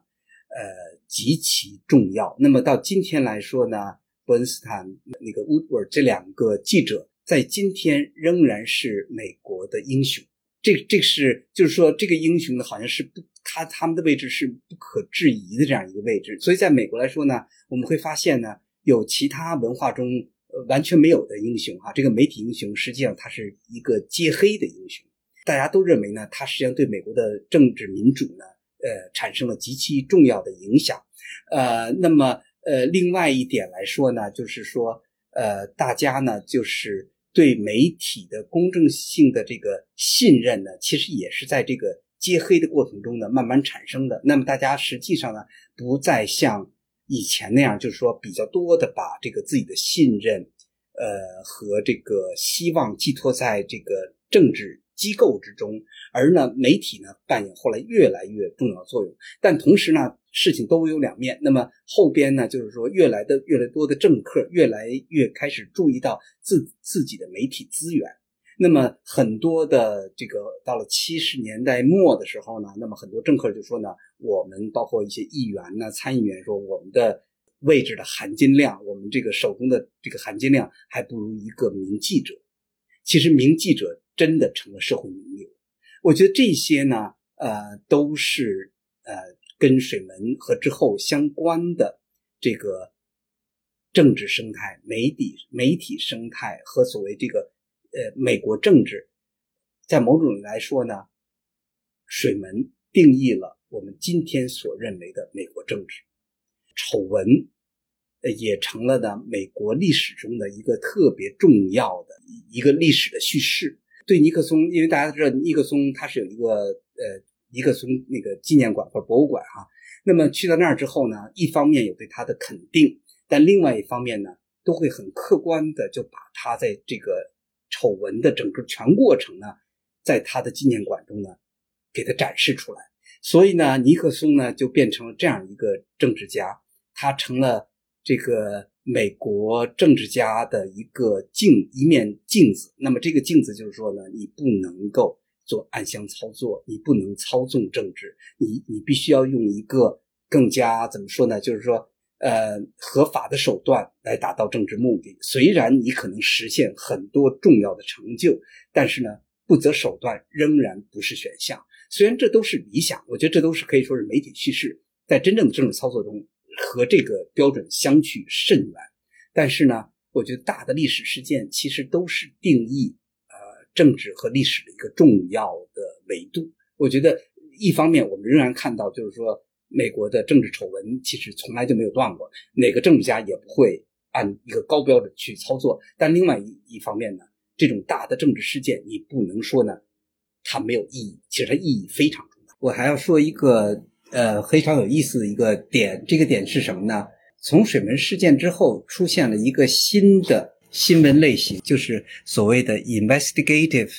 S1: 呃，极其重要。那么到今天来说呢，伯恩斯坦、那个乌尔这两个记者，在今天仍然是美国的英雄。这这是就是说，这个英雄呢，好像是不他他们的位置是不可置疑的这样一个位置。所以在美国来说呢，我们会发现呢，有其他文化中呃完全没有的英雄啊。这个媒体英雄实际上他是一个揭黑的英雄，大家都认为呢，他实际上对美国的政治民主呢。呃，产生了极其重要的影响，呃，那么呃，另外一点来说呢，就是说，呃，大家呢，就是对媒体的公正性的这个信任呢，其实也是在这个揭黑的过程中呢，慢慢产生的。那么大家实际上呢，不再像以前那样，就是说比较多的把这个自己的信任，呃，和这个希望寄托在这个政治机构之中，而呢，媒体呢扮演后来越来越重要作用。但同时呢，事情都有两面。那么后边呢，就是说，越来的越来越多的政客越来越开始注意到自自己的媒体资源。那么很多的这个到了七十年代末的时候呢，那么很多政客就说呢，我们包括一些议员呢、参议员说，我们的位置的含金量，我们这个手中的这个含金量还不如一个名记者。其实名记者真的成了社会名流。我觉得这些呢，呃，都是呃跟水门和之后相关的这个政治生态、媒体媒体生态和所谓这个。呃，美国政治，在某种来说呢，水门定义了我们今天所认为的美国政治。丑闻，也成了呢美国历史中的一个特别重要的一个历史的叙事。对尼克松，因为大家知道尼克松他是有一个呃尼克松那个纪念馆或者博物馆哈。那么去到那儿之后呢，一方面有对他的肯定，但另外一方面呢，都会很客观的就把他在这个。丑闻的整个全过程呢，在他的纪念馆中呢，给他展示出来。所以呢，尼克松呢就变成了这样一个政治家，他成了这个美国政治家的一个镜一面镜子。那么这个镜子就是说呢，你不能够做暗箱操作，你不能操纵政治，你你必须要用一个更加怎么说呢？就是说。呃，合法的手段来达到政治目的，虽然你可能实现很多重要的成就，但是呢，不择手段仍然不是选项。虽然这都是理想，我觉得这都是可以说是媒体叙事，在真正的政治操作中和这个标准相去甚远。但是呢，我觉得大的历史事件其实都是定义呃政治和历史的一个重要的维度。我觉得一方面我们仍然看到，就是说。美国的政治丑闻其实从来就没有断过，哪个政治家也不会按一个高标准去操作。但另外一一方面呢，这种大的政治事件，你不能说呢它没有意义，其实它意义非常重大。我还要说一个呃非常有意思的一个点，这个点是什么呢？从水门事件之后，出现了一个新的新闻类型，就是所谓的 investigative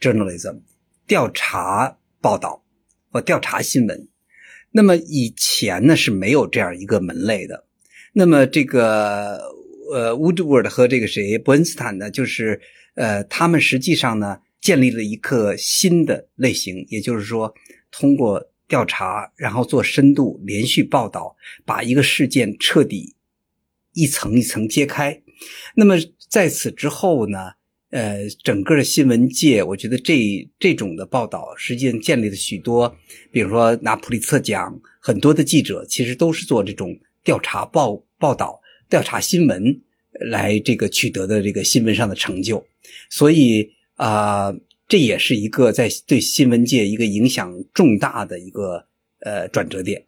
S1: journalism，调查报道或调查新闻。那么以前呢是没有这样一个门类的。那么这个呃，Woodward 和这个谁伯恩斯坦呢，就是呃，他们实际上呢建立了一个新的类型，也就是说，通过调查，然后做深度连续报道，把一个事件彻底一层一层揭开。那么在此之后呢？呃，整个的新闻界，我觉得这这种的报道，实际上建立了许多，比如说拿普利策奖，很多的记者其实都是做这种调查报报道、调查新闻来这个取得的这个新闻上的成就，所以啊，这也是一个在对新闻界一个影响重大的一个呃转折点。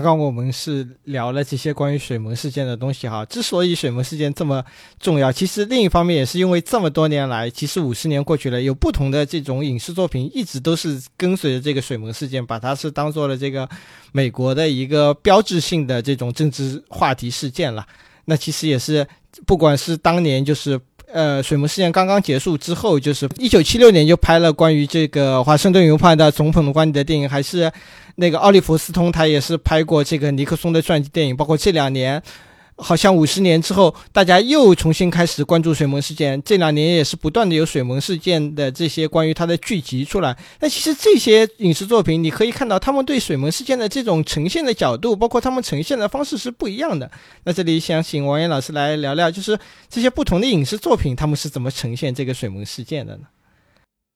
S2: 刚刚我们是聊了这些关于水门事件的东西哈。之所以水门事件这么重要，其实另一方面也是因为这么多年来，其实五十年过去了，有不同的这种影视作品一直都是跟随着这个水门事件，把它是当做了这个美国的一个标志性的这种政治话题事件了。那其实也是，不管是当年就是呃水门事件刚刚结束之后，就是一九七六年就拍了关于这个华盛顿邮报的总统的观点的电影，还是。那个奥利弗斯通他也是拍过这个尼克松的传记电影，包括这两年，好像五十年之后，大家又重新开始关注水门事件。这两年也是不断的有水门事件的这些关于它的剧集出来。那其实这些影视作品，你可以看到他们对水门事件的这种呈现的角度，包括他们呈现的方式是不一样的。那这里想请王岩老师来聊聊，就是这些不同的影视作品，他们是怎么呈现这个水门事件的呢？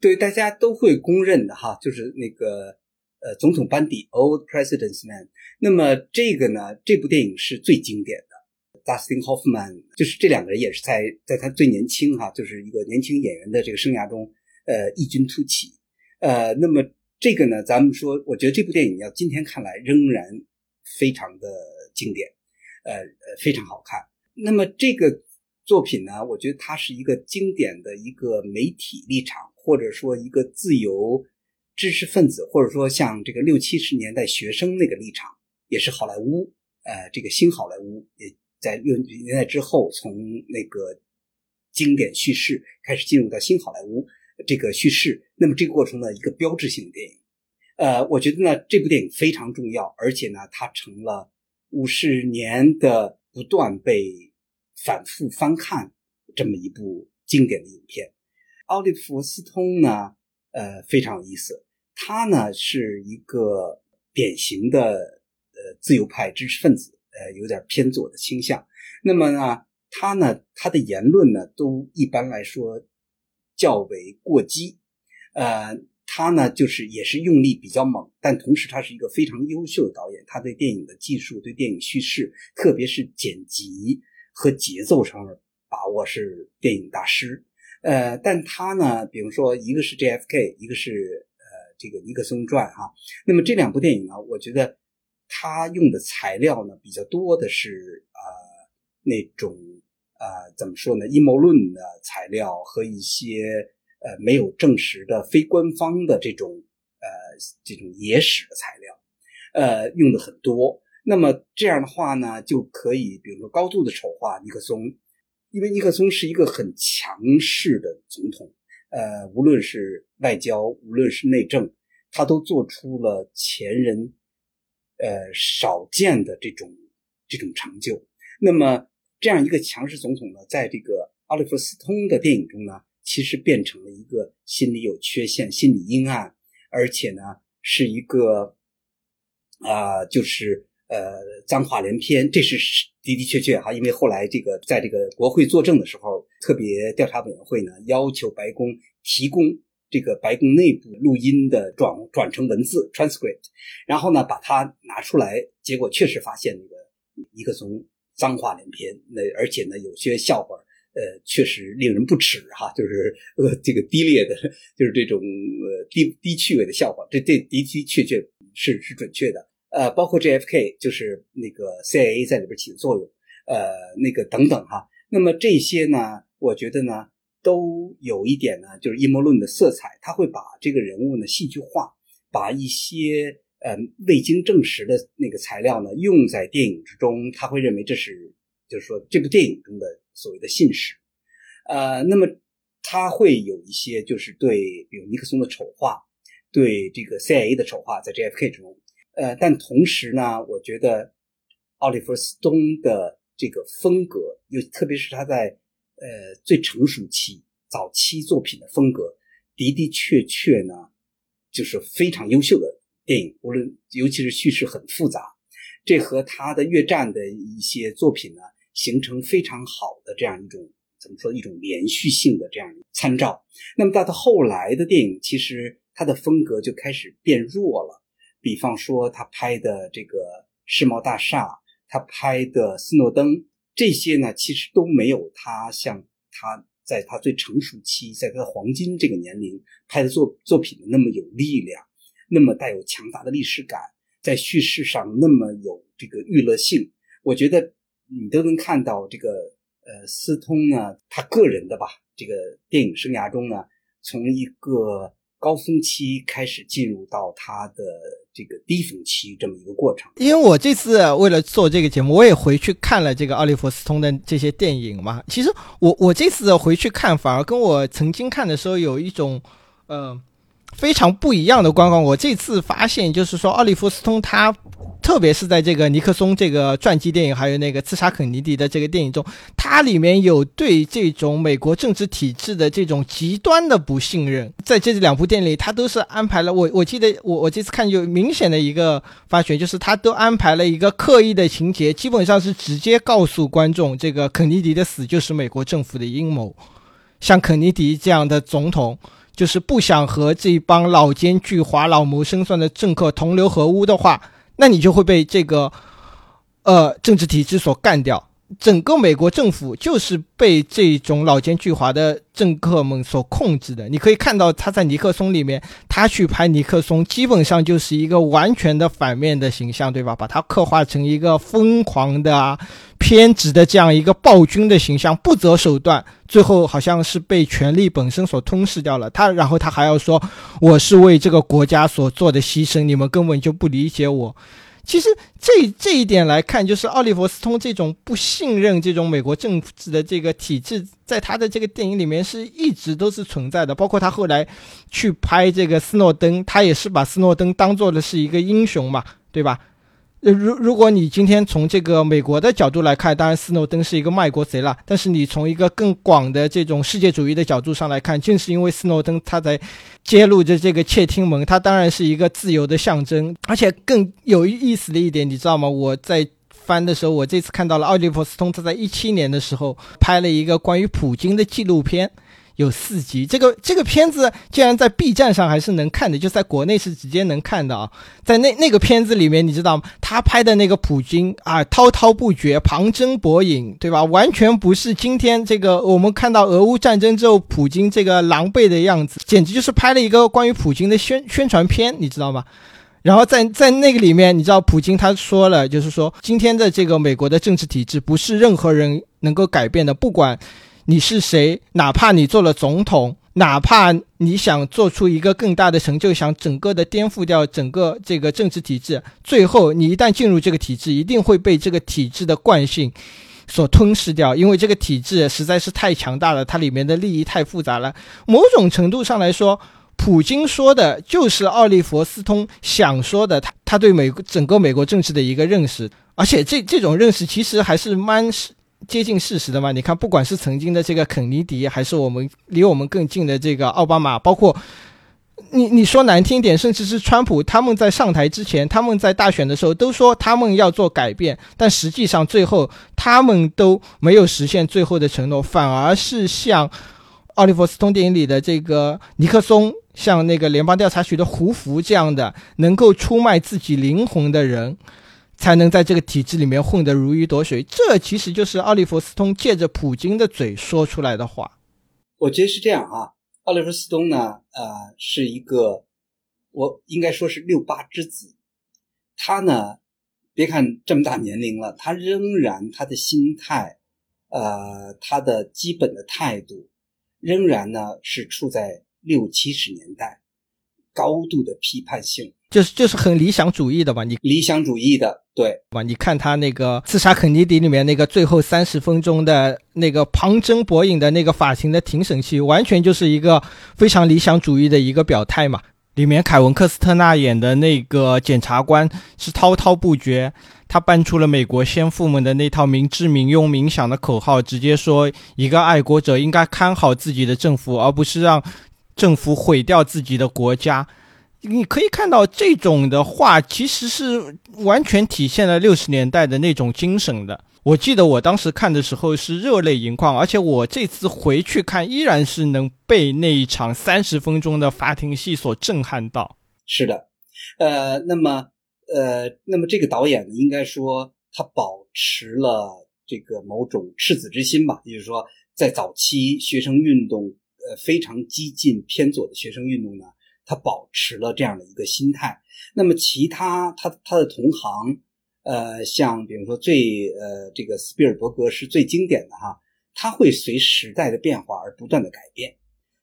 S1: 对，大家都会公认的哈，就是那个呃，总统班底 （Old President's Man）。那么这个呢，这部电影是最经典的。Dustin Hoffman 就是这两个人也是在在他最年轻哈，就是一个年轻演员的这个生涯中，呃，异军突起。呃，那么这个呢，咱们说，我觉得这部电影要今天看来仍然非常的经典，呃呃，非常好看。那么这个作品呢，我觉得它是一个经典的一个媒体立场，或者说一个自由知识分子，或者说像这个六七十年代学生那个立场，也是好莱坞，呃，这个新好莱坞也。在六十年代之后，从那个经典叙事开始进入到新好莱坞这个叙事，那么这个过程呢，一个标志性的电影。呃，我觉得呢，这部电影非常重要，而且呢，它成了五十年的不断被反复翻看这么一部经典的影片。奥利弗·斯通呢，呃，非常有意思，他呢是一个典型的呃自由派知识分子。呃，有点偏左的倾向。那么呢，他呢，他的言论呢，都一般来说较为过激。呃，他呢，就是也是用力比较猛，但同时他是一个非常优秀的导演。他对电影的技术、对电影叙事，特别是剪辑和节奏上的把握是电影大师。呃，但他呢，比如说一个是 JFK，一个是呃这个尼克松传哈。那么这两部电影呢，我觉得。他用的材料呢比较多的是啊那种啊怎么说呢阴谋论的材料和一些呃没有证实的非官方的这种呃这种野史的材料，呃用的很多。那么这样的话呢就可以比如说高度的丑化尼克松，因为尼克松是一个很强势的总统，呃无论是外交无论是内政，他都做出了前人。呃，少见的这种这种成就。那么，这样一个强势总统呢，在这个奥利弗·斯通的电影中呢，其实变成了一个心理有缺陷、心理阴暗，而且呢，是一个啊，就是呃，脏话连篇。这是的的确确哈，因为后来这个在这个国会作证的时候，特别调查委员会呢，要求白宫提供。这个白宫内部录音的转转成文字 transcript，然后呢把它拿出来，结果确实发现那个尼克松脏话连篇，那而且呢有些笑话，呃确实令人不齿哈，就是呃这个低劣的，就是这种呃低低趣味的笑话，这这的的确确是是准确的，呃包括 JFK 就是那个 CIA 在里边起的作用，呃那个等等哈，那么这些呢，我觉得呢。都有一点呢，就是阴谋论的色彩。他会把这个人物呢戏剧化，把一些呃未经证实的那个材料呢用在电影之中。他会认为这是，就是说这部电影中的所谓的信史。呃，那么他会有一些就是对，比如尼克松的丑化，对这个 CIA 的丑化，在 JFK 之中。呃，但同时呢，我觉得奥利弗·斯通的这个风格，又特别是他在。呃，最成熟期早期作品的风格的的确确呢，就是非常优秀的电影，无论尤其是叙事很复杂，这和他的越战的一些作品呢，形成非常好的这样一种怎么说一种连续性的这样参照。那么到他后来的电影，其实他的风格就开始变弱了。比方说他拍的这个《世贸大厦》，他拍的《斯诺登》。这些呢，其实都没有他像他在他最成熟期，在他的黄金这个年龄拍的作作品那么有力量，那么带有强大的历史感，在叙事上那么有这个娱乐性。我觉得你都能看到这个呃，斯通呢，他个人的吧，这个电影生涯中呢，从一个。高峰期开始进入到他的这个低峰期这么一个过程。
S2: 因为我这次为了做这个节目，我也回去看了这个奥利弗斯通的这些电影嘛。其实我我这次回去看，反而跟我曾经看的时候有一种嗯非常不一样的观感。我这次发现，就是说奥利弗·斯通他。特别是在这个尼克松这个传记电影，还有那个刺杀肯尼迪的这个电影中，它里面有对这种美国政治体制的这种极端的不信任。在这两部电影里，他都是安排了我，我记得我我这次看有明显的一个发觉，就是他都安排了一个刻意的情节，基本上是直接告诉观众，这个肯尼迪的死就是美国政府的阴谋。像肯尼迪这样的总统，就是不想和这帮老奸巨猾、老谋深算的政客同流合污的话。那你就会被这个，呃，政治体制所干掉。整个美国政府就是被这种老奸巨猾的政客们所控制的。你可以看到他在尼克松里面，他去拍尼克松，基本上就是一个完全的反面的形象，对吧？把他刻画成一个疯狂的、啊、偏执的这样一个暴君的形象，不择手段，最后好像是被权力本身所吞噬掉了。他然后他还要说：“我是为这个国家所做的牺牲，你们根本就不理解我。”其实这这一点来看，就是奥利弗·斯通这种不信任这种美国政治的这个体制，在他的这个电影里面是一直都是存在的。包括他后来去拍这个斯诺登，他也是把斯诺登当做的是一个英雄嘛，对吧？如如果你今天从这个美国的角度来看，当然斯诺登是一个卖国贼了。但是你从一个更广的这种世界主义的角度上来看，正是因为斯诺登他在揭露着这个窃听门，他当然是一个自由的象征。而且更有意思的一点，你知道吗？我在翻的时候，我这次看到了奥利弗斯通他在一七年的时候拍了一个关于普京的纪录片。有四集，这个这个片子竟然在 B 站上还是能看的，就在国内是直接能看的啊。在那那个片子里面，你知道吗？他拍的那个普京啊，滔滔不绝，旁征博引，对吧？完全不是今天这个我们看到俄乌战争之后普京这个狼狈的样子，简直就是拍了一个关于普京的宣宣传片，你知道吗？然后在在那个里面，你知道普京他说了，就是说今天的这个美国的政治体制不是任何人能够改变的，不管。你是谁？哪怕你做了总统，哪怕你想做出一个更大的成就，想整个的颠覆掉整个这个政治体制，最后你一旦进入这个体制，一定会被这个体制的惯性所吞噬掉，因为这个体制实在是太强大了，它里面的利益太复杂了。某种程度上来说，普京说的就是奥利弗斯通想说的，他他对美国整个美国政治的一个认识，而且这这种认识其实还是蛮。接近事实的嘛？你看，不管是曾经的这个肯尼迪，还是我们离我们更近的这个奥巴马，包括你你说难听点，甚至是川普，他们在上台之前，他们在大选的时候都说他们要做改变，但实际上最后他们都没有实现最后的承诺，反而是像奥利弗斯通电影里的这个尼克松，像那个联邦调查局的胡佛这样的能够出卖自己灵魂的人。才能在这个体制里面混得如鱼得水，这其实就是奥利弗斯通借着普京的嘴说出来的话。
S1: 我觉得是这样啊，奥利弗斯通呢，呃，是一个，我应该说是六八之子。他呢，别看这么大年龄了，他仍然他的心态，呃，他的基本的态度，仍然呢是处在六七十年代，高度的批判性。
S2: 就是就是很理想主义的吧？你
S1: 理想主义的，对
S2: 吧？你看他那个刺杀肯尼迪里面那个最后三十分钟的那个旁征博引的那个法庭的庭审戏，完全就是一个非常理想主义的一个表态嘛。里面凯文科斯特纳演的那个检察官是滔滔不绝，他搬出了美国先父们的那套民治民用民想的口号，直接说一个爱国者应该看好自己的政府，而不是让政府毁掉自己的国家。你可以看到这种的话，其实是完全体现了六十年代的那种精神的。我记得我当时看的时候是热泪盈眶，而且我这次回去看，依然是能被那一场三十分钟的法庭戏所震撼到。
S1: 是的，呃，那么，呃，那么这个导演，应该说他保持了这个某种赤子之心吧，也就是说，在早期学生运动，呃，非常激进偏左的学生运动呢。他保持了这样的一个心态。那么，其他他他的同行，呃，像比如说最呃这个斯皮尔伯格是最经典的哈，他会随时代的变化而不断的改变。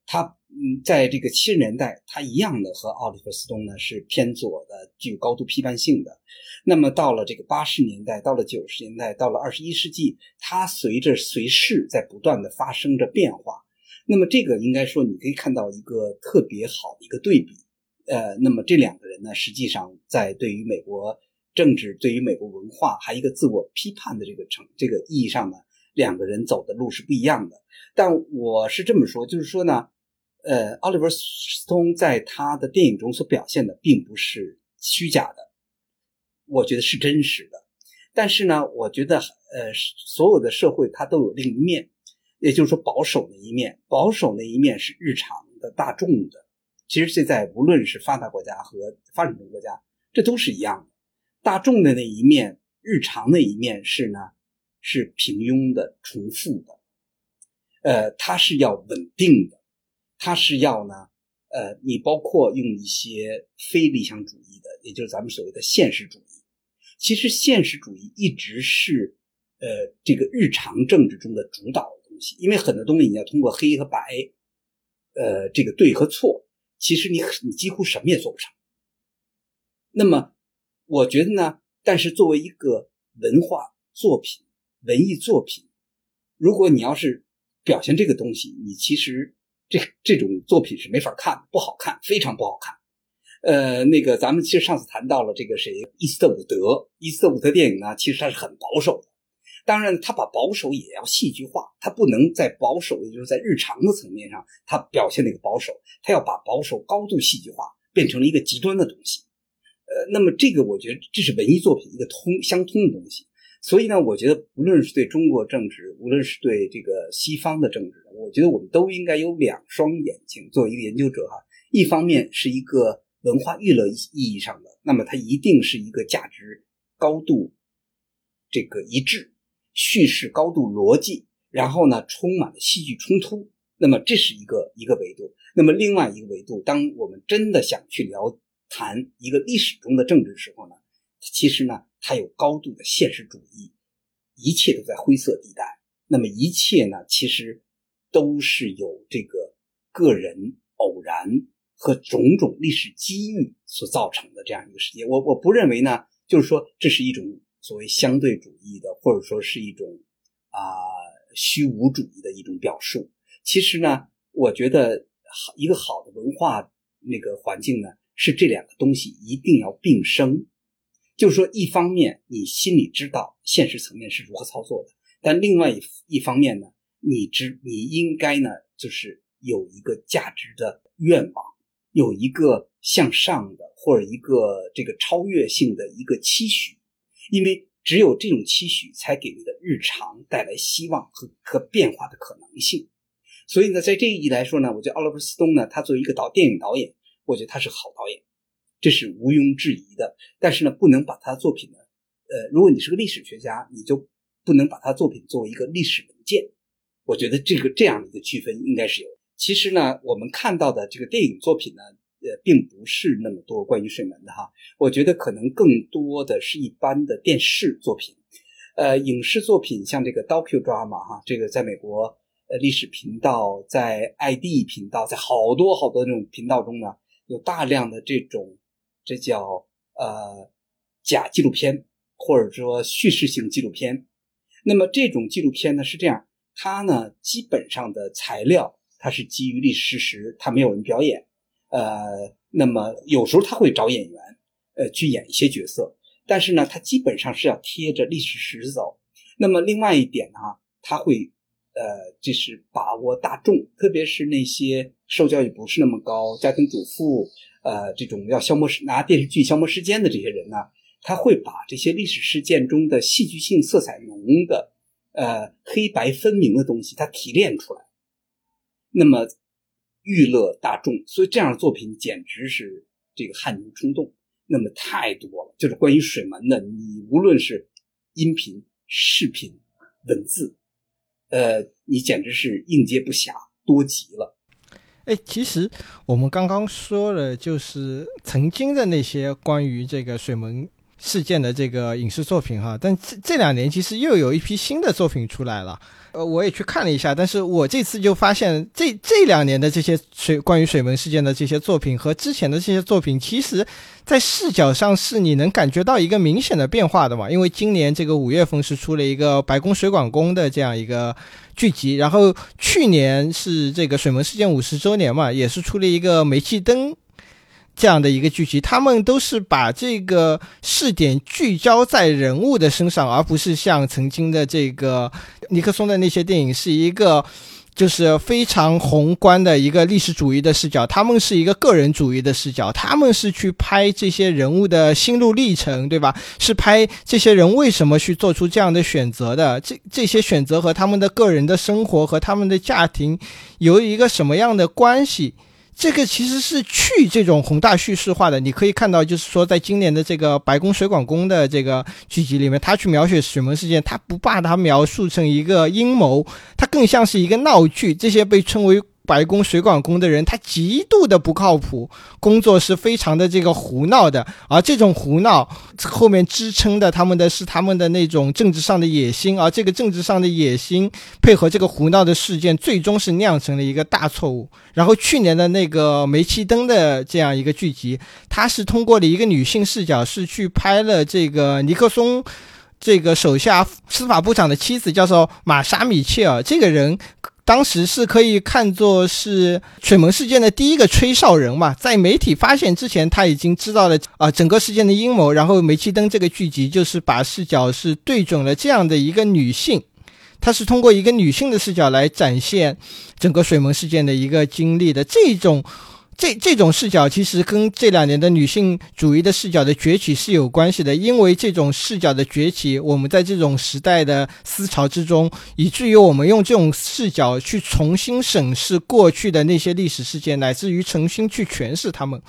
S1: 他嗯，在这个七十年代，他一样的和奥利弗斯通呢是偏左的，具有高度批判性的。那么到了这个八十年代，到了九十年代，到了二十一世纪，他随着随势在不断的发生着变化。那么这个应该说你可以看到一个特别好的一个对比。呃，那么这两个人呢，实际上在对于美国政治、对于美国文化，还有一个自我批判的这个成这个意义上呢，两个人走的路是不一样的。但我是这么说，就是说呢，呃，奥利弗·斯通在他的电影中所表现的并不是虚假的，我觉得是真实的。但是呢，我觉得呃，所有的社会它都有另一面，也就是说保守的一面，保守那一面是日常的、大众的。其实现在无论是发达国家和发展中国家，这都是一样的。大众的那一面，日常的一面是呢，是平庸的、重复的。呃，它是要稳定的，它是要呢，呃，你包括用一些非理想主义的，也就是咱们所谓的现实主义。其实现实主义一直是呃这个日常政治中的主导因为很多东西你要通过黑和白，呃，这个对和错。其实你你几乎什么也做不成。那么，我觉得呢，但是作为一个文化作品、文艺作品，如果你要是表现这个东西，你其实这这种作品是没法看，不好看，非常不好看。呃，那个咱们其实上次谈到了这个谁，伊斯特伍德，伊斯特伍德电影呢，其实它是很保守的。当然，他把保守也要戏剧化，他不能在保守，也就是在日常的层面上，他表现那个保守，他要把保守高度戏剧化，变成了一个极端的东西。呃，那么这个我觉得这是文艺作品一个通相通的东西。所以呢，我觉得无论是对中国政治，无论是对这个西方的政治，我觉得我们都应该有两双眼睛。作为一个研究者哈，一方面是一个文化娱乐意义上的，那么它一定是一个价值高度这个一致。叙事高度逻辑，然后呢，充满了戏剧冲突。那么这是一个一个维度。那么另外一个维度，当我们真的想去聊谈一个历史中的政治时候呢，其实呢，它有高度的现实主义，一切都在灰色地带。那么一切呢，其实都是有这个个人偶然和种种历史机遇所造成的这样一个世界。我我不认为呢，就是说这是一种。所谓相对主义的，或者说是一种啊虚无主义的一种表述。其实呢，我觉得好一个好的文化那个环境呢，是这两个东西一定要并生。就是说，一方面你心里知道现实层面是如何操作的，但另外一一方面呢，你知你应该呢，就是有一个价值的愿望，有一个向上的或者一个这个超越性的一个期许。因为只有这种期许，才给你的日常带来希望和和变化的可能性。所以呢，在这一集来说呢，我觉得奥利弗·斯通呢，他作为一个导电影导演，我觉得他是好导演，这是毋庸置疑的。但是呢，不能把他的作品呢，呃，如果你是个历史学家，你就不能把他作品作为一个历史文件。我觉得这个这样的一个区分应该是有。其实呢，我们看到的这个电影作品呢。呃，并不是那么多关于水门的哈，我觉得可能更多的是一般的电视作品，呃，影视作品像这个 docudrama 哈，这个在美国呃历史频道，在 ID 频道，在好多好多这种频道中呢，有大量的这种这叫呃假纪录片或者说叙事性纪录片。那么这种纪录片呢是这样，它呢基本上的材料它是基于历史事实，它没有人表演。呃，那么有时候他会找演员，呃，去演一些角色，但是呢，他基本上是要贴着历史实走。那么另外一点呢，他会，呃，就是把握大众，特别是那些受教育不是那么高、家庭主妇，呃，这种要消磨时拿电视剧消磨时间的这些人呢，他会把这些历史事件中的戏剧性色彩浓的，呃，黑白分明的东西，他提炼出来。那么。娱乐大众，所以这样的作品简直是这个汗牛充栋。那么太多了，就是关于水门的，你无论是音频、视频、文字，呃，你简直是应接不暇，多极了。
S2: 哎，其实我们刚刚说了，就是曾经的那些关于这个水门事件的这个影视作品哈，但这这两年其实又有一批新的作品出来了。呃，我也去看了一下，但是我这次就发现，这这两年的这些水关于水门事件的这些作品和之前的这些作品，其实，在视角上是你能感觉到一个明显的变化的嘛。因为今年这个五月份是出了一个白宫水管工的这样一个剧集，然后去年是这个水门事件五十周年嘛，也是出了一个煤气灯。这样的一个剧集，他们都是把这个视点聚焦在人物的身上，而不是像曾经的这个尼克松的那些电影，是一个就是非常宏观的一个历史主义的视角。他们是一个个人主义的视角，他们是去拍这些人物的心路历程，对吧？是拍这些人为什么去做出这样的选择的？这这些选择和他们的个人的生活和他们的家庭有一个什么样的关系？这个其实是去这种宏大叙事化的，你可以看到，就是说，在今年的这个白宫水管工的这个剧集里面，他去描写水门事件，他不把它描述成一个阴谋，它更像是一个闹剧。这些被称为。白宫水管工的人，他极度的不靠谱，工作是非常的这个胡闹的，而这种胡闹后面支撑的他们的是他们的那种政治上的野心，而这个政治上的野心配合这个胡闹的事件，最终是酿成了一个大错误。然后去年的那个煤气灯的这样一个剧集，它是通过了一个女性视角，是去拍了这个尼克松这个手下司法部长的妻子，叫做玛莎米切尔这个人。当时是可以看作是水门事件的第一个吹哨人嘛，在媒体发现之前，他已经知道了啊整个事件的阴谋。然后煤气灯这个剧集就是把视角是对准了这样的一个女性，她是通过一个女性的视角来展现整个水门事件的一个经历的这种。这这种视角其实跟这两年的女性主义的视角的崛起是有关系的，因为这种视角的崛起，我们在这种时代的思潮之中，以至于我们用这种视角去重新审视过去的那些历史事件，乃至于重新去诠释他们。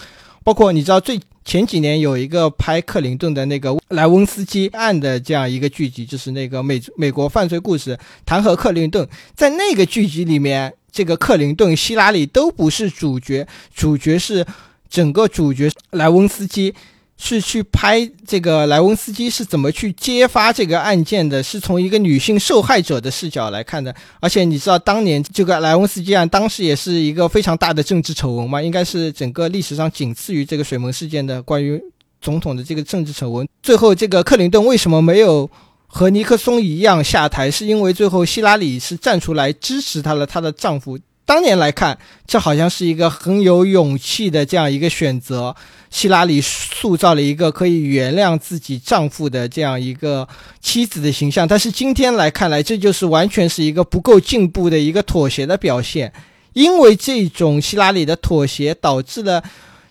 S2: 包括你知道，最前几年有一个拍克林顿的那个莱温斯基案的这样一个剧集，就是那个美美国犯罪故事弹劾克林顿，在那个剧集里面。这个克林顿、希拉里都不是主角，主角是整个主角莱温斯基，是去拍这个莱温斯基是怎么去揭发这个案件的，是从一个女性受害者的视角来看的。而且你知道，当年这个莱温斯基案当时也是一个非常大的政治丑闻嘛，应该是整个历史上仅次于这个水门事件的关于总统的这个政治丑闻。最后，这个克林顿为什么没有？和尼克松一样下台，是因为最后希拉里是站出来支持她了。她的丈夫当年来看，这好像是一个很有勇气的这样一个选择。希拉里塑造了一个可以原谅自己丈夫的这样一个妻子的形象，但是今天来看来，这就是完全是一个不够进步的一个妥协的表现。因为这种希拉里的妥协，导致了。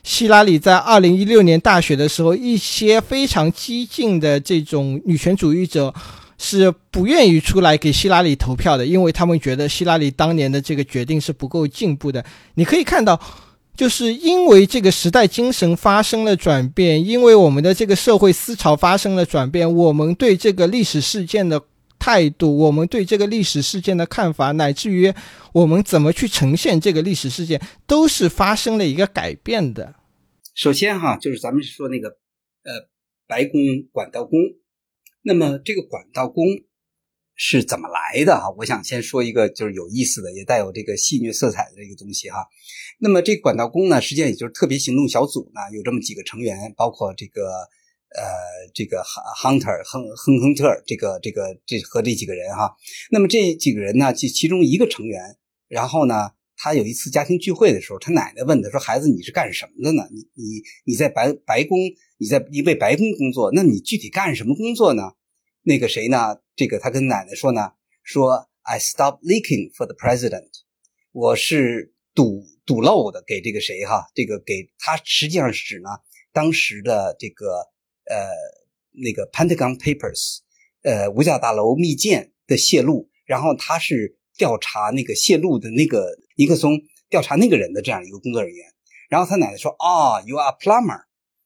S2: 希拉里在二零一六年大选的时候，一些非常激进的这种女权主义者是不愿意出来给希拉里投票的，因为他们觉得希拉里当年的这个决定是不够进步的。你可以看到，就是因为这个时代精神发生了转变，因为我们的这个社会思潮发生了转变，我们对这个历史事件的态度，我们对这个历史事件的看法，乃至于。我们怎么去呈现这个历史事件，都是发生了一个改变的。
S1: 首先哈，就是咱们说那个呃白宫管道工，那么这个管道工是怎么来的啊？我想先说一个就是有意思的，也带有这个戏谑色彩的这个东西哈。那么这管道工呢，实际上也就是特别行动小组呢，有这么几个成员，包括这个呃这个 Hunter 亨亨亨特这个这个这和这几个人哈。那么这几个人呢，其其中一个成员。然后呢，他有一次家庭聚会的时候，他奶奶问他说：“孩子，你是干什么的呢？你你你在白白宫，你在你为白宫工作，那你具体干什么工作呢？”那个谁呢？这个他跟奶奶说呢，说：“I stop leaking for the president。”我是堵堵漏的，给这个谁哈？这个给他实际上是指呢，当时的这个呃那个 Pentagon Papers，呃五角大楼密件的泄露，然后他是。调查那个泄露的那个尼克松，调查那个人的这样一个工作人员，然后他奶奶说：“啊，You are plumber，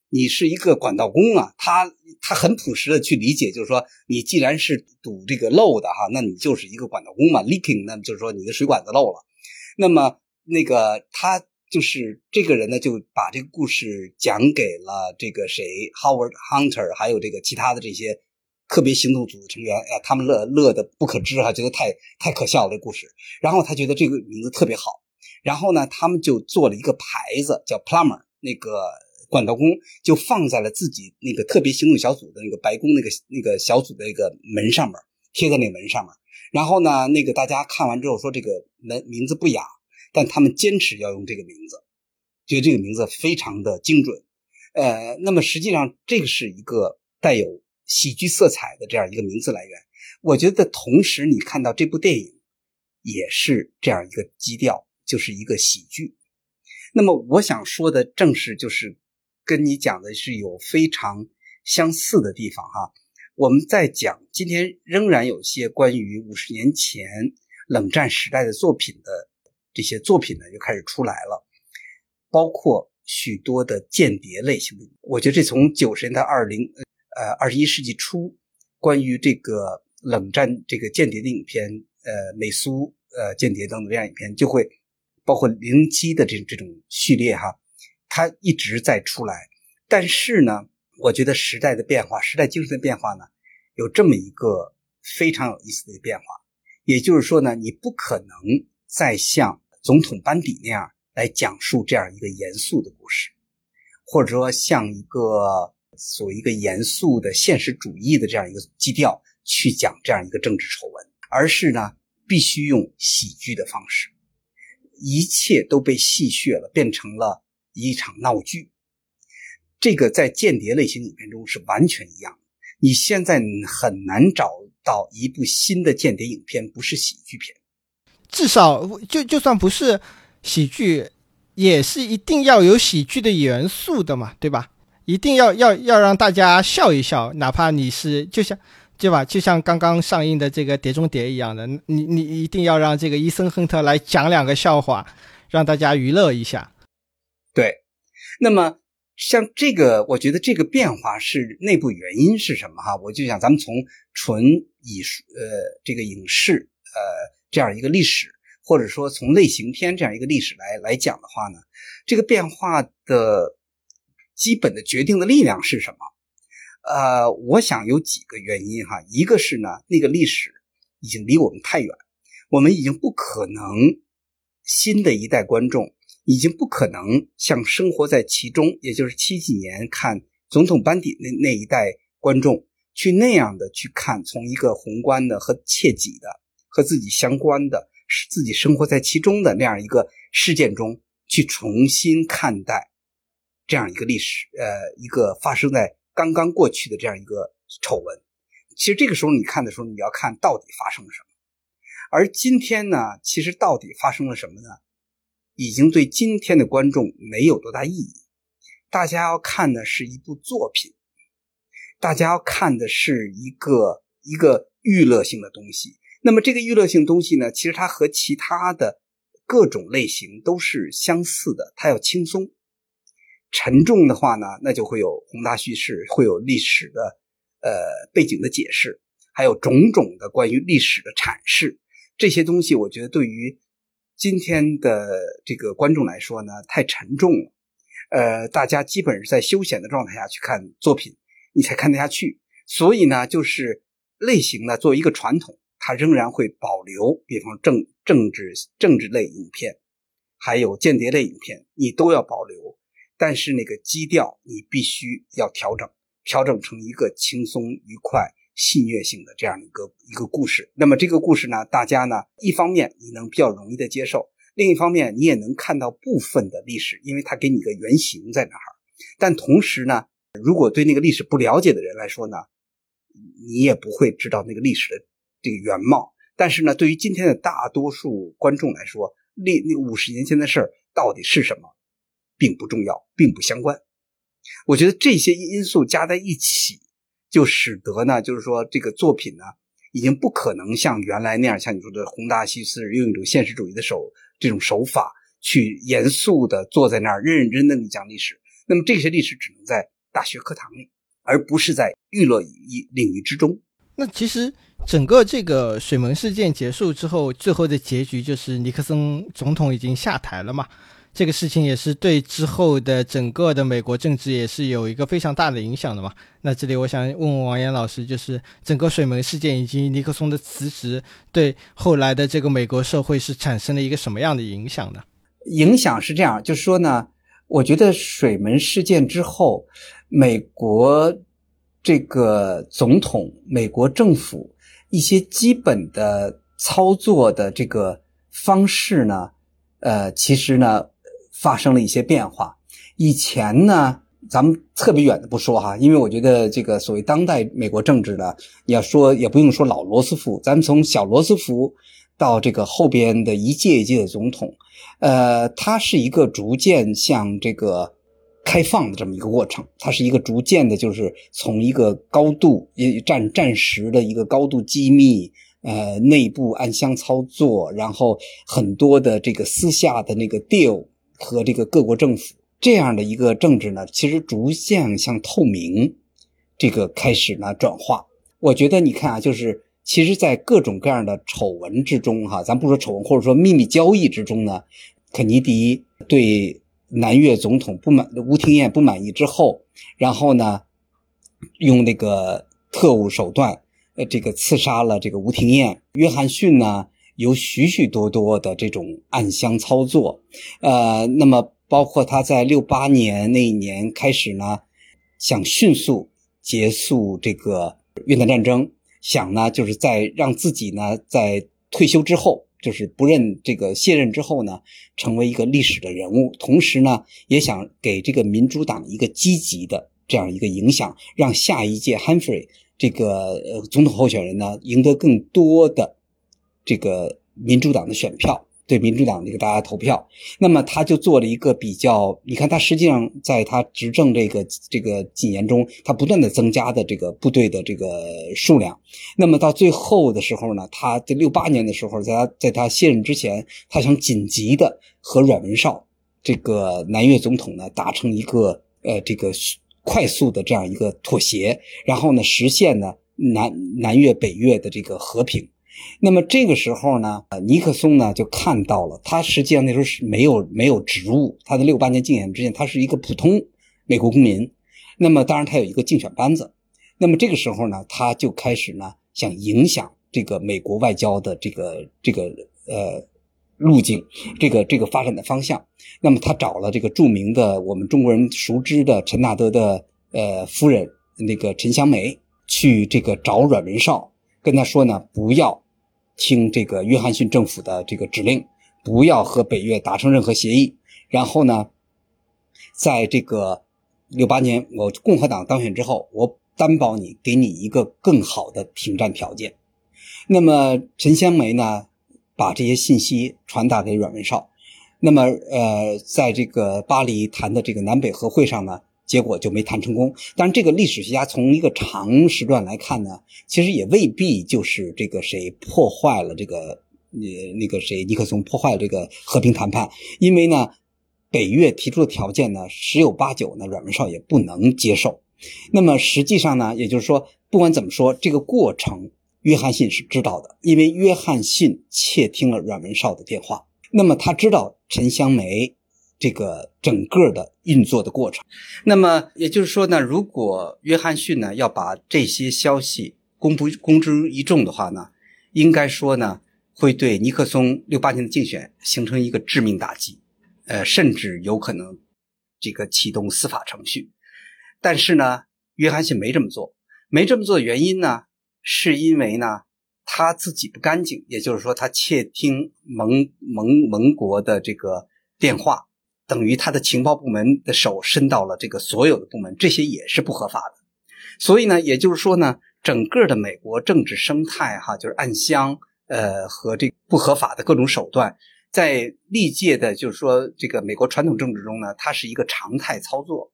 S1: 你是一个管道工啊。”他他很朴实的去理解，就是说，你既然是堵这个漏的哈，那你就是一个管道工嘛。Leaking，那就是说你的水管子漏了。那么那个他就是这个人呢，就把这个故事讲给了这个谁，Howard Hunter，还有这个其他的这些特别行动组的成员。哎，他们乐乐的不可知哈，觉得太太可笑了这故事。然后他觉得这个名字特别好，然后呢，他们就做了一个牌子，叫 Plumber，那个管道工，就放在了自己那个特别行动小组的那个白宫那个那个小组的那个门上面，贴在那门上面。然后呢，那个大家看完之后说这个门名字不雅。但他们坚持要用这个名字，觉得这个名字非常的精准。呃，那么实际上这个是一个带有喜剧色彩的这样一个名字来源。我觉得同时你看到这部电影也是这样一个基调，就是一个喜剧。那么我想说的正是就是跟你讲的是有非常相似的地方哈。我们在讲今天仍然有些关于五十年前冷战时代的作品的。这些作品呢就开始出来了，包括许多的间谍类型的。我觉得这从九十年代二零呃二十一世纪初，关于这个冷战这个间谍的影片，呃美苏呃间谍等等这样影片，就会包括零七的这这种序列哈，它一直在出来。但是呢，我觉得时代的变化，时代精神的变化呢，有这么一个非常有意思的变化，也就是说呢，你不可能再像总统班底那样来讲述这样一个严肃的故事，或者说像一个所谓一个严肃的现实主义的这样一个基调去讲这样一个政治丑闻，而是呢必须用喜剧的方式，一切都被戏谑了，变成了一场闹剧。这个在间谍类型影片中是完全一样的。你现在很难找到一部新的间谍影片不是喜剧片。
S2: 至少就就算不是喜剧，也是一定要有喜剧的元素的嘛，对吧？一定要要要让大家笑一笑，哪怕你是就像对吧？就像刚刚上映的这个《碟中谍》一样的，你你一定要让这个伊森亨特来讲两个笑话，让大家娱乐一下。
S1: 对，那么像这个，我觉得这个变化是内部原因是什么？哈，我就想咱们从纯艺术呃这个影视呃。这样一个历史，或者说从类型片这样一个历史来来讲的话呢，这个变化的基本的决定的力量是什么？呃，我想有几个原因哈。一个是呢，那个历史已经离我们太远，我们已经不可能新的一代观众已经不可能像生活在其中，也就是七几年看总统班底那那一代观众去那样的去看，从一个宏观的和切己的。和自己相关的，是自己生活在其中的那样一个事件中去重新看待这样一个历史，呃，一个发生在刚刚过去的这样一个丑闻。其实这个时候你看的时候，你要看到底发生了什么。而今天呢，其实到底发生了什么呢？已经对今天的观众没有多大意义。大家要看的是一部作品，大家要看的是一个一个娱乐性的东西。那么这个娱乐性东西呢，其实它和其他的各种类型都是相似的。它要轻松，沉重的话呢，那就会有宏大叙事，会有历史的呃背景的解释，还有种种的关于历史的阐释。这些东西，我觉得对于今天的这个观众来说呢，太沉重了。呃，大家基本是在休闲的状态下去看作品，你才看得下去。所以呢，就是类型呢，作为一个传统。它仍然会保留，比方政政治政治类影片，还有间谍类影片，你都要保留。但是那个基调你必须要调整，调整成一个轻松愉快、戏谑性的这样一个一个故事。那么这个故事呢，大家呢一方面你能比较容易的接受，另一方面你也能看到部分的历史，因为它给你个原型在那儿。但同时呢，如果对那个历史不了解的人来说呢，你也不会知道那个历史的。这个原貌，但是呢，对于今天的大多数观众来说，那那五十年前的事儿到底是什么，并不重要，并不相关。我觉得这些因素加在一起，就使得呢，就是说这个作品呢，已经不可能像原来那样，像你说的宏大叙事，用一种现实主义的手这种手法去严肃的坐在那儿认认真真的讲历史。那么这些历史只能在大学课堂里，而不是在娱乐领领域之中。
S2: 那其实。整个这个水门事件结束之后，最后的结局就是尼克森总统已经下台了嘛？这个事情也是对之后的整个的美国政治也是有一个非常大的影响的嘛。那这里我想问问王岩老师，就是整个水门事件以及尼克松的辞职，对后来的这个美国社会是产生了一个什么样的影响呢？
S1: 影响是这样，就是说呢，我觉得水门事件之后，美国这个总统、美国政府一些基本的操作的这个方式呢。呃，其实呢，发生了一些变化。以前呢，咱们特别远的不说哈，因为我觉得这个所谓当代美国政治呢，要说也不用说老罗斯福，咱们从小罗斯福到这个后边的一届一届的总统，呃，他是一个逐渐向这个开放的这么一个过程。它是一个逐渐的，就是从一个高度战战时的一个高度机密。呃，内部暗箱操作，然后很多的这个私下的那个 deal 和这个各国政府这样的一个政治呢，其实逐渐向透明这个开始呢转化。我觉得你看啊，就是其实，在各种各样的丑闻之中，哈，咱不说丑闻，或者说秘密交易之中呢，肯尼迪对南越总统不满，吴廷艳不满意之后，然后呢，用那个特务手段。呃，这个刺杀了这个吴廷艳，约翰逊呢有许许多多的这种暗箱操作，呃，那么包括他在六八年那一年开始呢，想迅速结束这个越南战争，想呢就是在让自己呢在退休之后，就是不认这个卸任之后呢，成为一个历史的人物，同时呢也想给这个民主党一个积极的这样一个影响，让下一届 Humphrey。这个呃，总统候选人呢，赢得更多的这个民主党的选票，对民主党这个大家投票，那么他就做了一个比较。你看，他实际上在他执政这个这个几年中，他不断的增加的这个部队的这个数量。那么到最后的时候呢，他在六八年的时候，在他在他卸任之前，他想紧急的和阮文绍这个南越总统呢达成一个呃这个。快速的这样一个妥协，然后呢，实现呢南南越北越的这个和平。那么这个时候呢，尼克松呢就看到了，他实际上那时候是没有没有职务，他的六八年竞选之前，他是一个普通美国公民。那么当然他有一个竞选班子。那么这个时候呢，他就开始呢想影响这个美国外交的这个这个呃。路径，这个这个发展的方向。那么他找了这个著名的我们中国人熟知的陈纳德的呃夫人那个陈香梅去这个找阮文绍，跟他说呢，不要听这个约翰逊政府的这个指令，不要和北越达成任何协议。然后呢，在这个六八年我共和党当选之后，我担保你，给你一个更好的停战条件。那么陈香梅呢？把这些信息传达给阮文绍，那么呃，在这个巴黎谈的这个南北和会上呢，结果就没谈成功。但是这个历史学家从一个长时段来看呢，其实也未必就是这个谁破坏了这个呃那个谁尼克松破坏了这个和平谈判，因为呢，北越提出的条件呢，十有八九呢，阮文绍也不能接受。那么实际上呢，也就是说，不管怎么说，这个过程。约翰逊是知道的，因为约翰逊窃听了阮文绍的电话，那么他知道陈香梅这个整个的运作的过程。那么也就是说呢，如果约翰逊呢要把这些消息公布公之于众的话呢，应该说呢会对尼克松六八年的竞选形成一个致命打击，呃，甚至有可能这个启动司法程序。但是呢，约翰逊没这么做，没这么做的原因呢？是因为呢，他自己不干净，也就是说，他窃听盟盟盟国的这个电话，等于他的情报部门的手伸到了这个所有的部门，这些也是不合法的。所以呢，也就是说呢，整个的美国政治生态哈，就是暗箱呃和这不合法的各种手段，在历届的，就是说这个美国传统政治中呢，它是一个常态操作。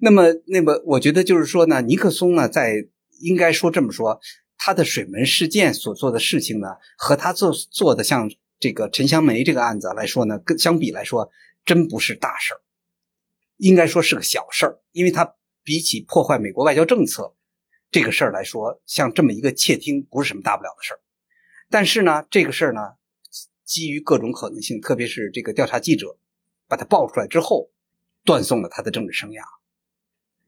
S1: 那么，那么我觉得就是说呢，尼克松呢，在应该说这么说。他的水门事件所做的事情呢，和他做做的像这个陈香梅这个案子来说呢，跟相比来说，真不是大事儿，应该说是个小事儿。因为他比起破坏美国外交政策这个事儿来说，像这么一个窃听不是什么大不了的事儿。但是呢，这个事儿呢，基于各种可能性，特别是这个调查记者把他爆出来之后，断送了他的政治生涯，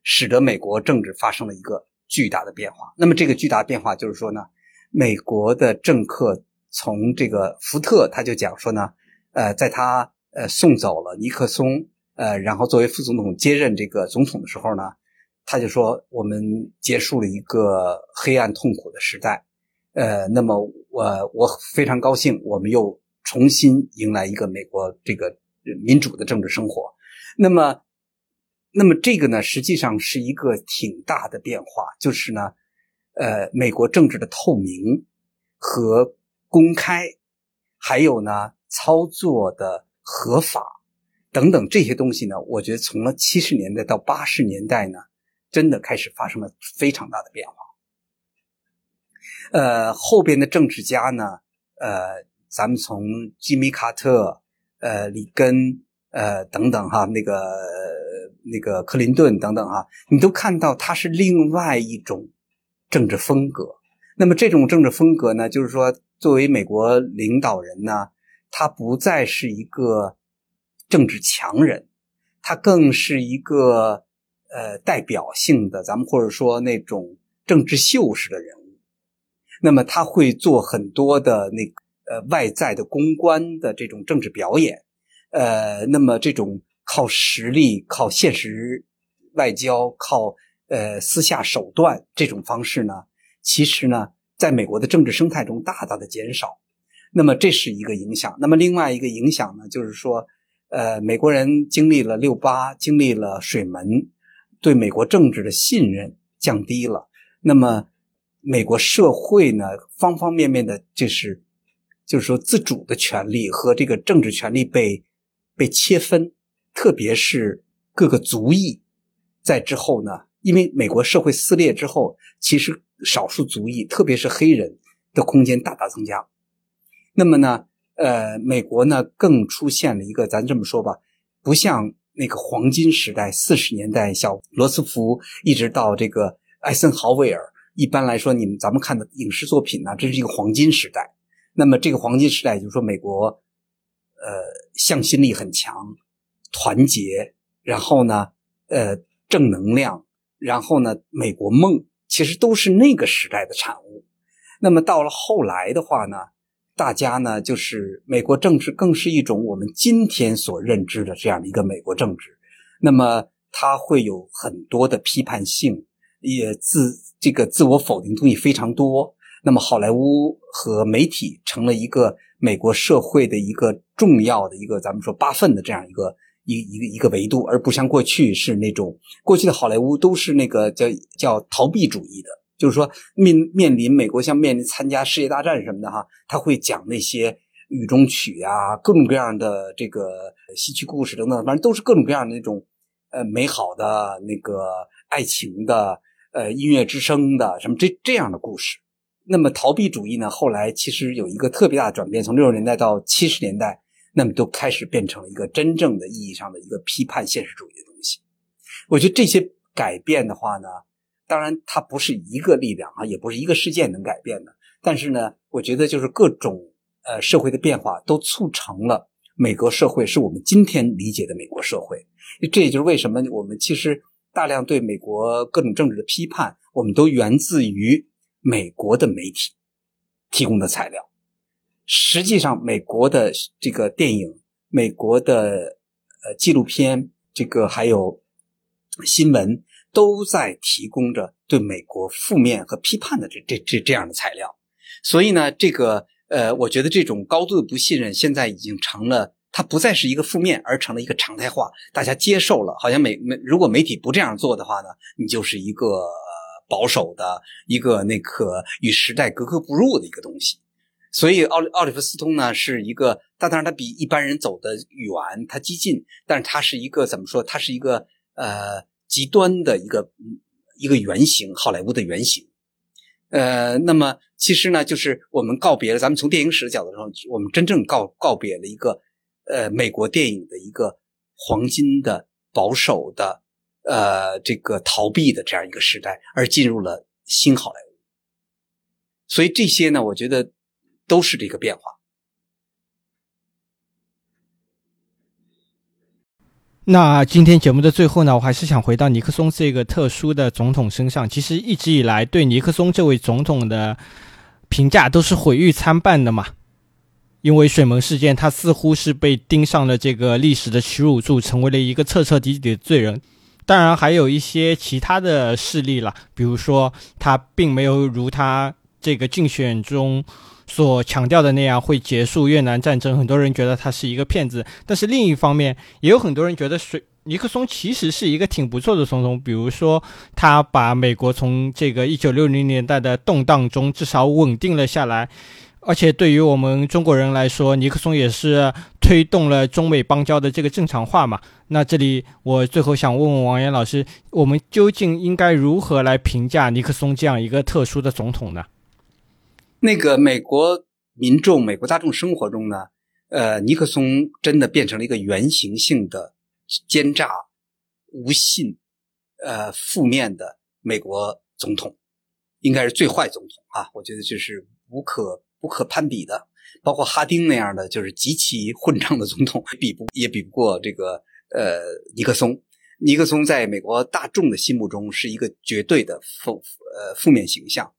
S1: 使得美国政治发生了一个巨大的变化。那么这个巨大的变化就是说呢，美国的政客从这个福特他就讲说呢，呃，在他呃送走了尼克松，呃，然后作为副总统接任这个总统的时候呢，他就说我们结束了一个黑暗痛苦的时代，呃，那么我我非常高兴，我们又。重新迎来一个美国这个民主的政治生活，那么，那么这个呢，实际上是一个挺大的变化，就是呢，呃，美国政治的透明和公开，还有呢，操作的合法等等这些东西呢，我觉得从了七十年代到八十年代呢，真的开始发生了非常大的变化。呃，后边的政治家呢，呃。咱们从吉米·卡特、呃，里根、呃等等哈，那个那个克林顿等等哈，你都看到他是另外一种政治风格。那么这种政治风格呢，就是说，作为美国领导人呢，他不再是一个政治强人，他更是一个呃代表性的，咱们或者说那种政治秀式的人物。那么他会做很多的那。呃，外在的公关的这种政治表演，呃，那么这种靠实力、靠现实外交、靠呃私下手段这种方式呢，其实呢，在美国的政治生态中大大的减少。那么这是一个影响。那么另外一个影响呢，就是说，呃，美国人经历了六八，经历了水门，对美国政治的信任降低了。那么美国社会呢，方方面面的，就是。就是说，自主的权利和这个政治权利被被切分，特别是各个族裔在之后呢，因为美国社会撕裂之后，其实少数族裔，特别是黑人的空间大大增加。那么呢，呃，美国呢更出现了一个，咱这么说吧，不像那个黄金时代，四十年代小罗斯福一直到这个艾森豪威尔，一般来说，你们咱们看的影视作品呢，这是一个黄金时代。那么这个黄金时代，就是说美国，呃，向心力很强，团结，然后呢，呃，正能量，然后呢，美国梦，其实都是那个时代的产物。那么到了后来的话呢，大家呢，就是美国政治更是一种我们今天所认知的这样的一个美国政治。那么它会有很多的批判性，也自这个自我否定东西非常多。那么，好莱坞和媒体成了一个美国社会的一个重要的一个，咱们说八份的这样一个一一个一个维度，而不像过去是那种过去的好莱坞都是那个叫叫逃避主义的，就是说面面临美国像面临参加世界大战什么的哈，他会讲那些雨中曲啊，各种各样的这个戏曲故事等等，反正都是各种各样的那种呃美好的那个爱情的呃音乐之声的什么这这样的故事。那么逃避主义呢？后来其实有一个特别大的转变，从六十年代到七十年代，那么都开始变成了一个真正的意义上的一个批判现实主义的东西。我觉得这些改变的话呢，当然它不是一个力量啊，也不是一个事件能改变的。但是呢，我觉得就是各种呃社会的变化都促成了美国社会是我们今天理解的美国社会。这也就是为什么我们其实大量对美国各种政治的批判，我们都源自于。美国的媒体提供的材料，实际上，美国的这个电影、美国的呃纪录片，这个还有新闻，都在提供着对美国负面和批判的这这这这样的材料。所以呢，这个呃，我觉得这种高度的不信任，现在已经成了，它不再是一个负面，而成了一个常态化，大家接受了。好像美媒如果媒体不这样做的话呢，你就是一个。保守的一个那个与时代格格不入的一个东西，所以奥奥利弗斯通呢是一个，但当然他比一般人走得远，他激进，但是他是一个怎么说？他是一个呃极端的一个一个原型，好莱坞的原型。呃，那么其实呢，就是我们告别了，咱们从电影史的角度上，我们真正告告别了一个呃美国电影的一个黄金的保守的。呃，这个逃避的这样一个时代，而进入了新好莱坞，所以这些呢，我觉得都是这个变化。
S2: 那今天节目的最后呢，我还是想回到尼克松这个特殊的总统身上。其实一直以来对尼克松这位总统的评价都是毁誉参半的嘛。因为水门事件，他似乎是被钉上了这个历史的耻辱柱，成为了一个彻彻底底的罪人。当然，还有一些其他的事例了，比如说他并没有如他这个竞选中。所强调的那样会结束越南战争，很多人觉得他是一个骗子。但是另一方面，也有很多人觉得水尼克松其实是一个挺不错的总统。比如说，他把美国从这个一九六零年代的动荡中至少稳定了下来。而且对于我们中国人来说，尼克松也是推动了中美邦交的这个正常化嘛。那这里我最后想问问王岩老师，我们究竟应该如何来评价尼克松这样一个特殊的总统呢？
S1: 那个美国民众、美国大众生活中呢，呃，尼克松真的变成了一个原型性的奸诈、无信、呃，负面的美国总统，应该是最坏总统啊！我觉得就是无可不可攀比的，包括哈丁那样的就是极其混账的总统，比不也比不过这个呃尼克松。尼克松在美国大众的心目中是一个绝对的负呃负面形象。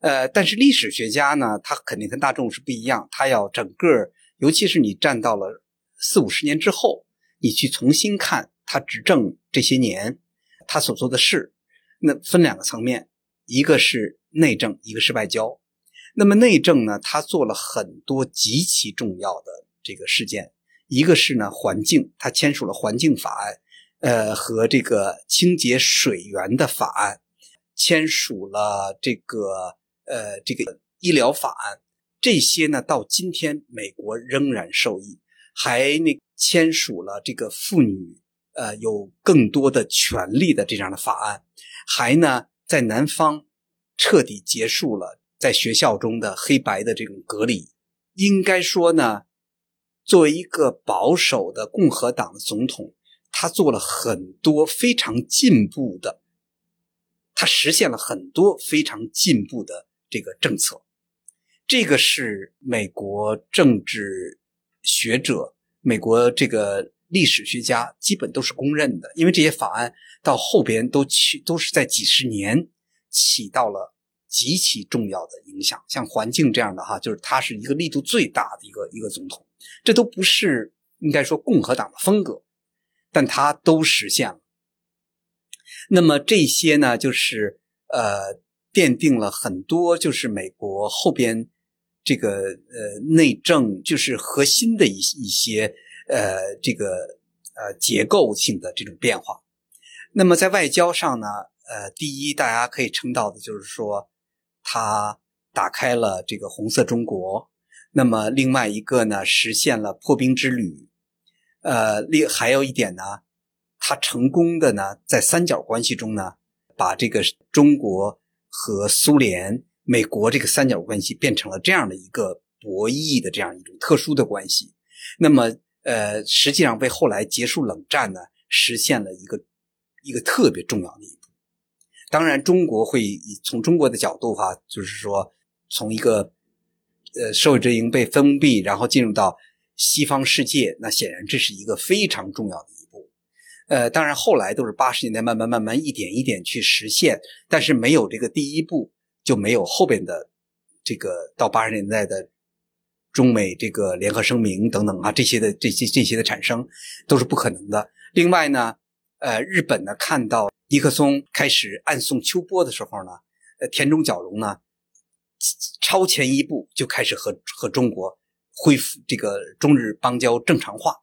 S1: 呃，但是历史学家呢，他肯定跟大众是不一样，他要整个，尤其是你站到了四五十年之后，你去重新看他执政这些年，他所做的事，那分两个层面，一个是内政，一个是外交。那么内政呢，他做了很多极其重要的这个事件，一个是呢环境，他签署了环境法案，呃，和这个清洁水源的法案，签署了这个。呃，这个医疗法案这些呢，到今天美国仍然受益，还那签署了这个妇女呃有更多的权利的这样的法案，还呢在南方彻底结束了在学校中的黑白的这种隔离。应该说呢，作为一个保守的共和党的总统，他做了很多非常进步的，他实现了很多非常进步的。这个政策，这个是美国政治学者、美国这个历史学家基本都是公认的，因为这些法案到后边都起都是在几十年起到了极其重要的影响。像环境这样的哈，就是他是一个力度最大的一个一个总统，这都不是应该说共和党的风格，但他都实现了。那么这些呢，就是呃。奠定了很多，就是美国后边这个呃内政，就是核心的一一些呃这个呃结构性的这种变化。那么在外交上呢，呃，第一大家可以称道的就是说，他打开了这个红色中国。那么另外一个呢，实现了破冰之旅。呃，另还有一点呢，他成功的呢，在三角关系中呢，把这个中国。和苏联、美国这个三角关系变成了这样的一个博弈的这样一种特殊的关系，那么呃，实际上为后来结束冷战呢，实现了一个一个特别重要的一步。当然，中国会以从中国的角度哈，就是说从一个呃社会阵营被封闭，然后进入到西方世界，那显然这是一个非常重要的。呃，当然，后来都是八十年代慢慢慢慢一点一点去实现，但是没有这个第一步，就没有后边的这个到八十年代的中美这个联合声明等等啊，这些的这些这些的产生都是不可能的。另外呢，呃，日本呢看到尼克松开始暗送秋波的时候呢，呃，田中角荣呢超前一步就开始和和中国恢复这个中日邦交正常化。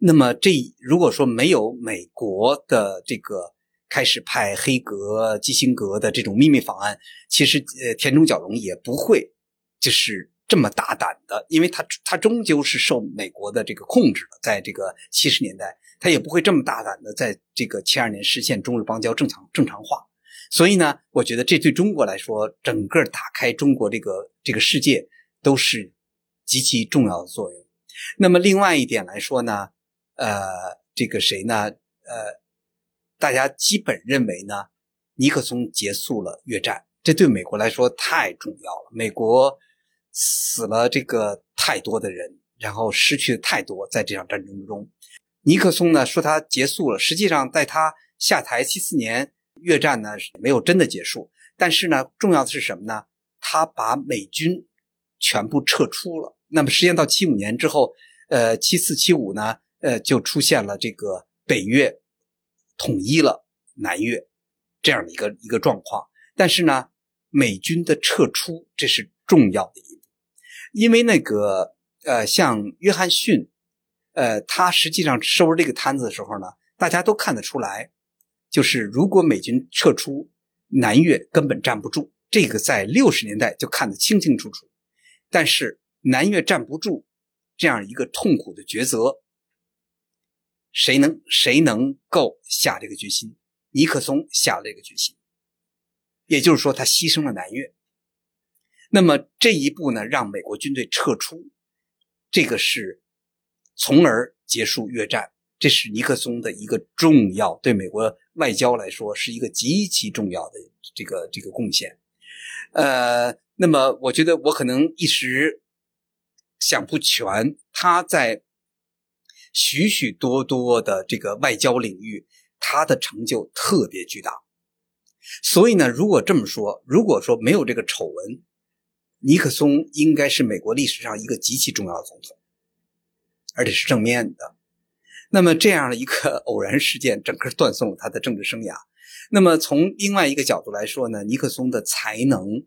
S1: 那么，这如果说没有美国的这个开始派黑格、基辛格的这种秘密法案，其实呃，田中角荣也不会就是这么大胆的，因为他他终究是受美国的这个控制的，在这个七十年代，他也不会这么大胆的在这个七二年实现中日邦交正常正常化。所以呢，我觉得这对中国来说，整个打开中国这个这个世界都是极其重要的作用。那么另外一点来说呢？呃，这个谁呢？呃，大家基本认为呢，尼克松结束了越战，这对美国来说太重要了。美国死了这个太多的人，然后失去的太多，在这场战争中，尼克松呢说他结束了，实际上在他下台七四年，越战呢没有真的结束。但是呢，重要的是什么呢？他把美军全部撤出了。那么，实际上到七五年之后，呃，七四七五呢，呃，就出现了这个北越统一了南越这样的一个一个状况。但是呢，美军的撤出这是重要的一步，因为那个呃，像约翰逊。呃，他实际上收拾这个摊子的时候呢，大家都看得出来，就是如果美军撤出，南越根本站不住。这个在六十年代就看得清清楚楚。但是南越站不住，这样一个痛苦的抉择，谁能谁能够下这个决心？尼克松下了这个决心，也就是说，他牺牲了南越。那么这一步呢，让美国军队撤出，这个是。从而结束越战，这是尼克松的一个重要，对美国外交来说是一个极其重要的这个这个贡献。呃，那么我觉得我可能一时想不全，他在许许多多的这个外交领域，他的成就特别巨大。所以呢，如果这么说，如果说没有这个丑闻，尼克松应该是美国历史上一个极其重要的总统。而且是正面的，那么这样的一个偶然事件，整个断送了他的政治生涯。那么从另外一个角度来说呢，尼克松的才能、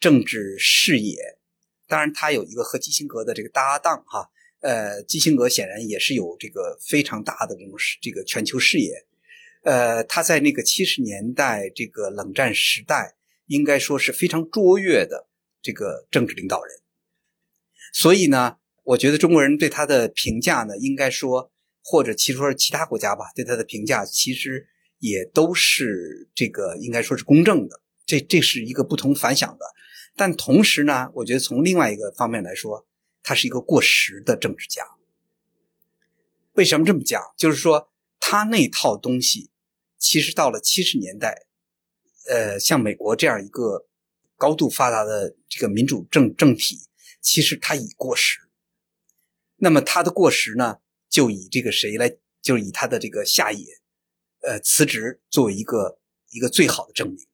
S1: 政治视野，当然他有一个和基辛格的这个搭档哈，呃，基辛格显然也是有这个非常大的这种这个全球视野，呃，他在那个七十年代这个冷战时代，应该说是非常卓越的这个政治领导人，所以呢。我觉得中国人对他的评价呢，应该说，或者其实说其他国家吧，对他的评价其实也都是这个应该说是公正的。这这是一个不同凡响的。但同时呢，我觉得从另外一个方面来说，他是一个过时的政治家。为什么这么讲？就是说他那套东西，其实到了七十年代，呃，像美国这样一个高度发达的这个民主政政体，其实他已过时。那么他的过时呢，就以这个谁来，就以他的这个下野，呃，辞职作为一个一个最好的证明。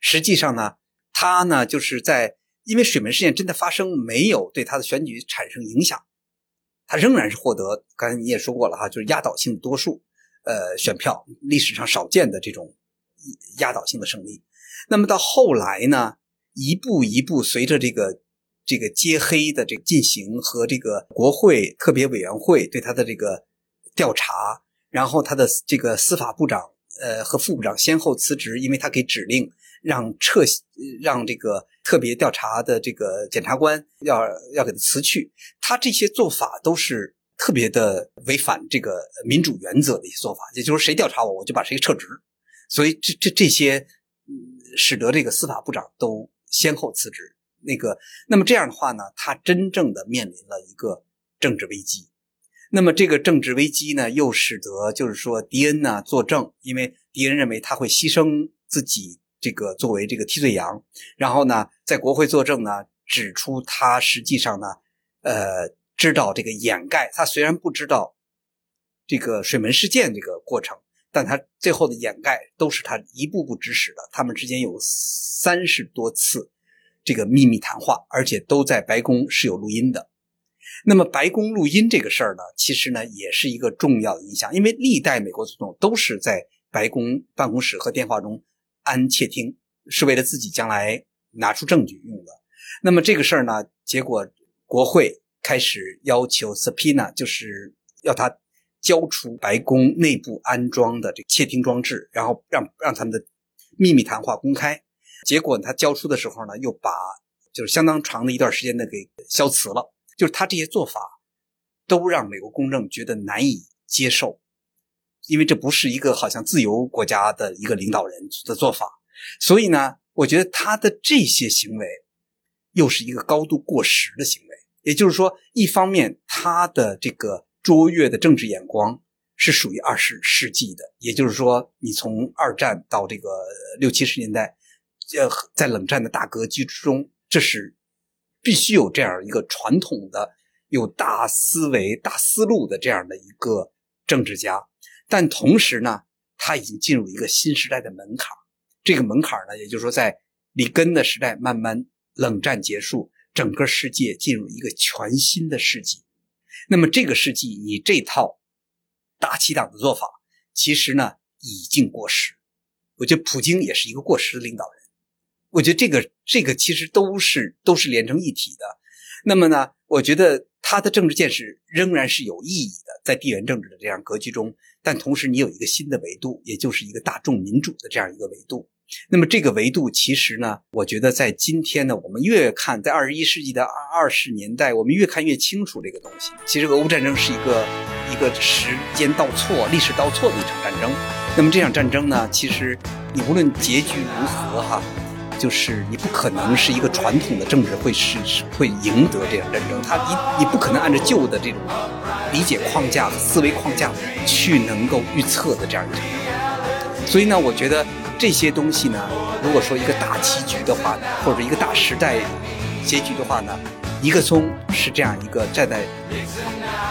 S1: 实际上呢，他呢就是在因为水门事件真的发生，没有对他的选举产生影响，他仍然是获得刚才你也说过了哈，就是压倒性多数，呃，选票历史上少见的这种压倒性的胜利。那么到后来呢，一步一步随着这个。这个揭黑的这个进行和这个国会特别委员会对他的这个调查，然后他的这个司法部长呃和副部长先后辞职，因为他给指令让撤让这个特别调查的这个检察官要要给他辞去，他这些做法都是特别的违反这个民主原则的一些做法，也就是谁调查我，我就把谁撤职，所以这这这些使得这个司法部长都先后辞职。那个，那么这样的话呢，他真正的面临了一个政治危机。那么这个政治危机呢，又使得就是说迪恩呢作证，因为迪恩认为他会牺牲自己这个作为这个替罪羊，然后呢在国会作证呢，指出他实际上呢，呃，知道这个掩盖，他虽然不知道这个水门事件这个过程，但他最后的掩盖都是他一步步指使的。他们之间有三十多次。这个秘密谈话，而且都在白宫是有录音的。那么，白宫录音这个事儿呢，其实呢也是一个重要的影响，因为历代美国总统都是在白宫办公室和电话中安窃听，是为了自己将来拿出证据用的。那么这个事儿呢，结果国会开始要求 subpoena，就是要他交出白宫内部安装的这个窃听装置，然后让让他们的秘密谈话公开。结果他交出的时候呢，又把就是相当长的一段时间的给消磁了。就是他这些做法，都让美国公众觉得难以接受，因为这不是一个好像自由国家的一个领导人的做法。所以呢，我觉得他的这些行为，又是一个高度过时的行为。也就是说，一方面他的这个卓越的政治眼光是属于二十世纪的，也就是说，你从二战到这个六七十年代。呃，在冷战的大格局之中，这是必须有这样一个传统的、有大思维、大思路的这样的一个政治家，但同时呢，他已经进入一个新时代的门槛。这个门槛呢，也就是说，在里根的时代慢慢冷战结束，整个世界进入一个全新的世纪。那么这个世纪，你这套大七党的做法，其实呢已经过时。我觉得普京也是一个过时的领导人。我觉得这个这个其实都是都是连成一体的。那么呢，我觉得他的政治见识仍然是有意义的，在地缘政治的这样格局中，但同时你有一个新的维度，也就是一个大众民主的这样一个维度。那么这个维度其实呢，我觉得在今天呢，我们越看在二十一世纪的二二十年代，我们越看越清楚这个东西。其实俄乌战争是一个一个时间倒错、历史倒错的一场战争。那么这场战争呢，其实你无论结局如何哈，就是你不可能是一个传统的政治会是会赢得这样战争。他你你不可能按照旧的这种理解框架和、思维框架去能够预测的这样一场战争。所以呢，我觉得。这些东西呢，如果说一个大棋局的话，或者一个大时代结局的话呢，尼克松是这样一个站在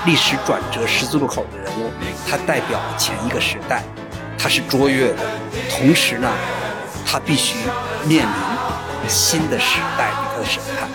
S1: 历史转折十字路口的人物，他代表前一个时代，他是卓越的，同时呢，他必须面临新的时代对他的审判。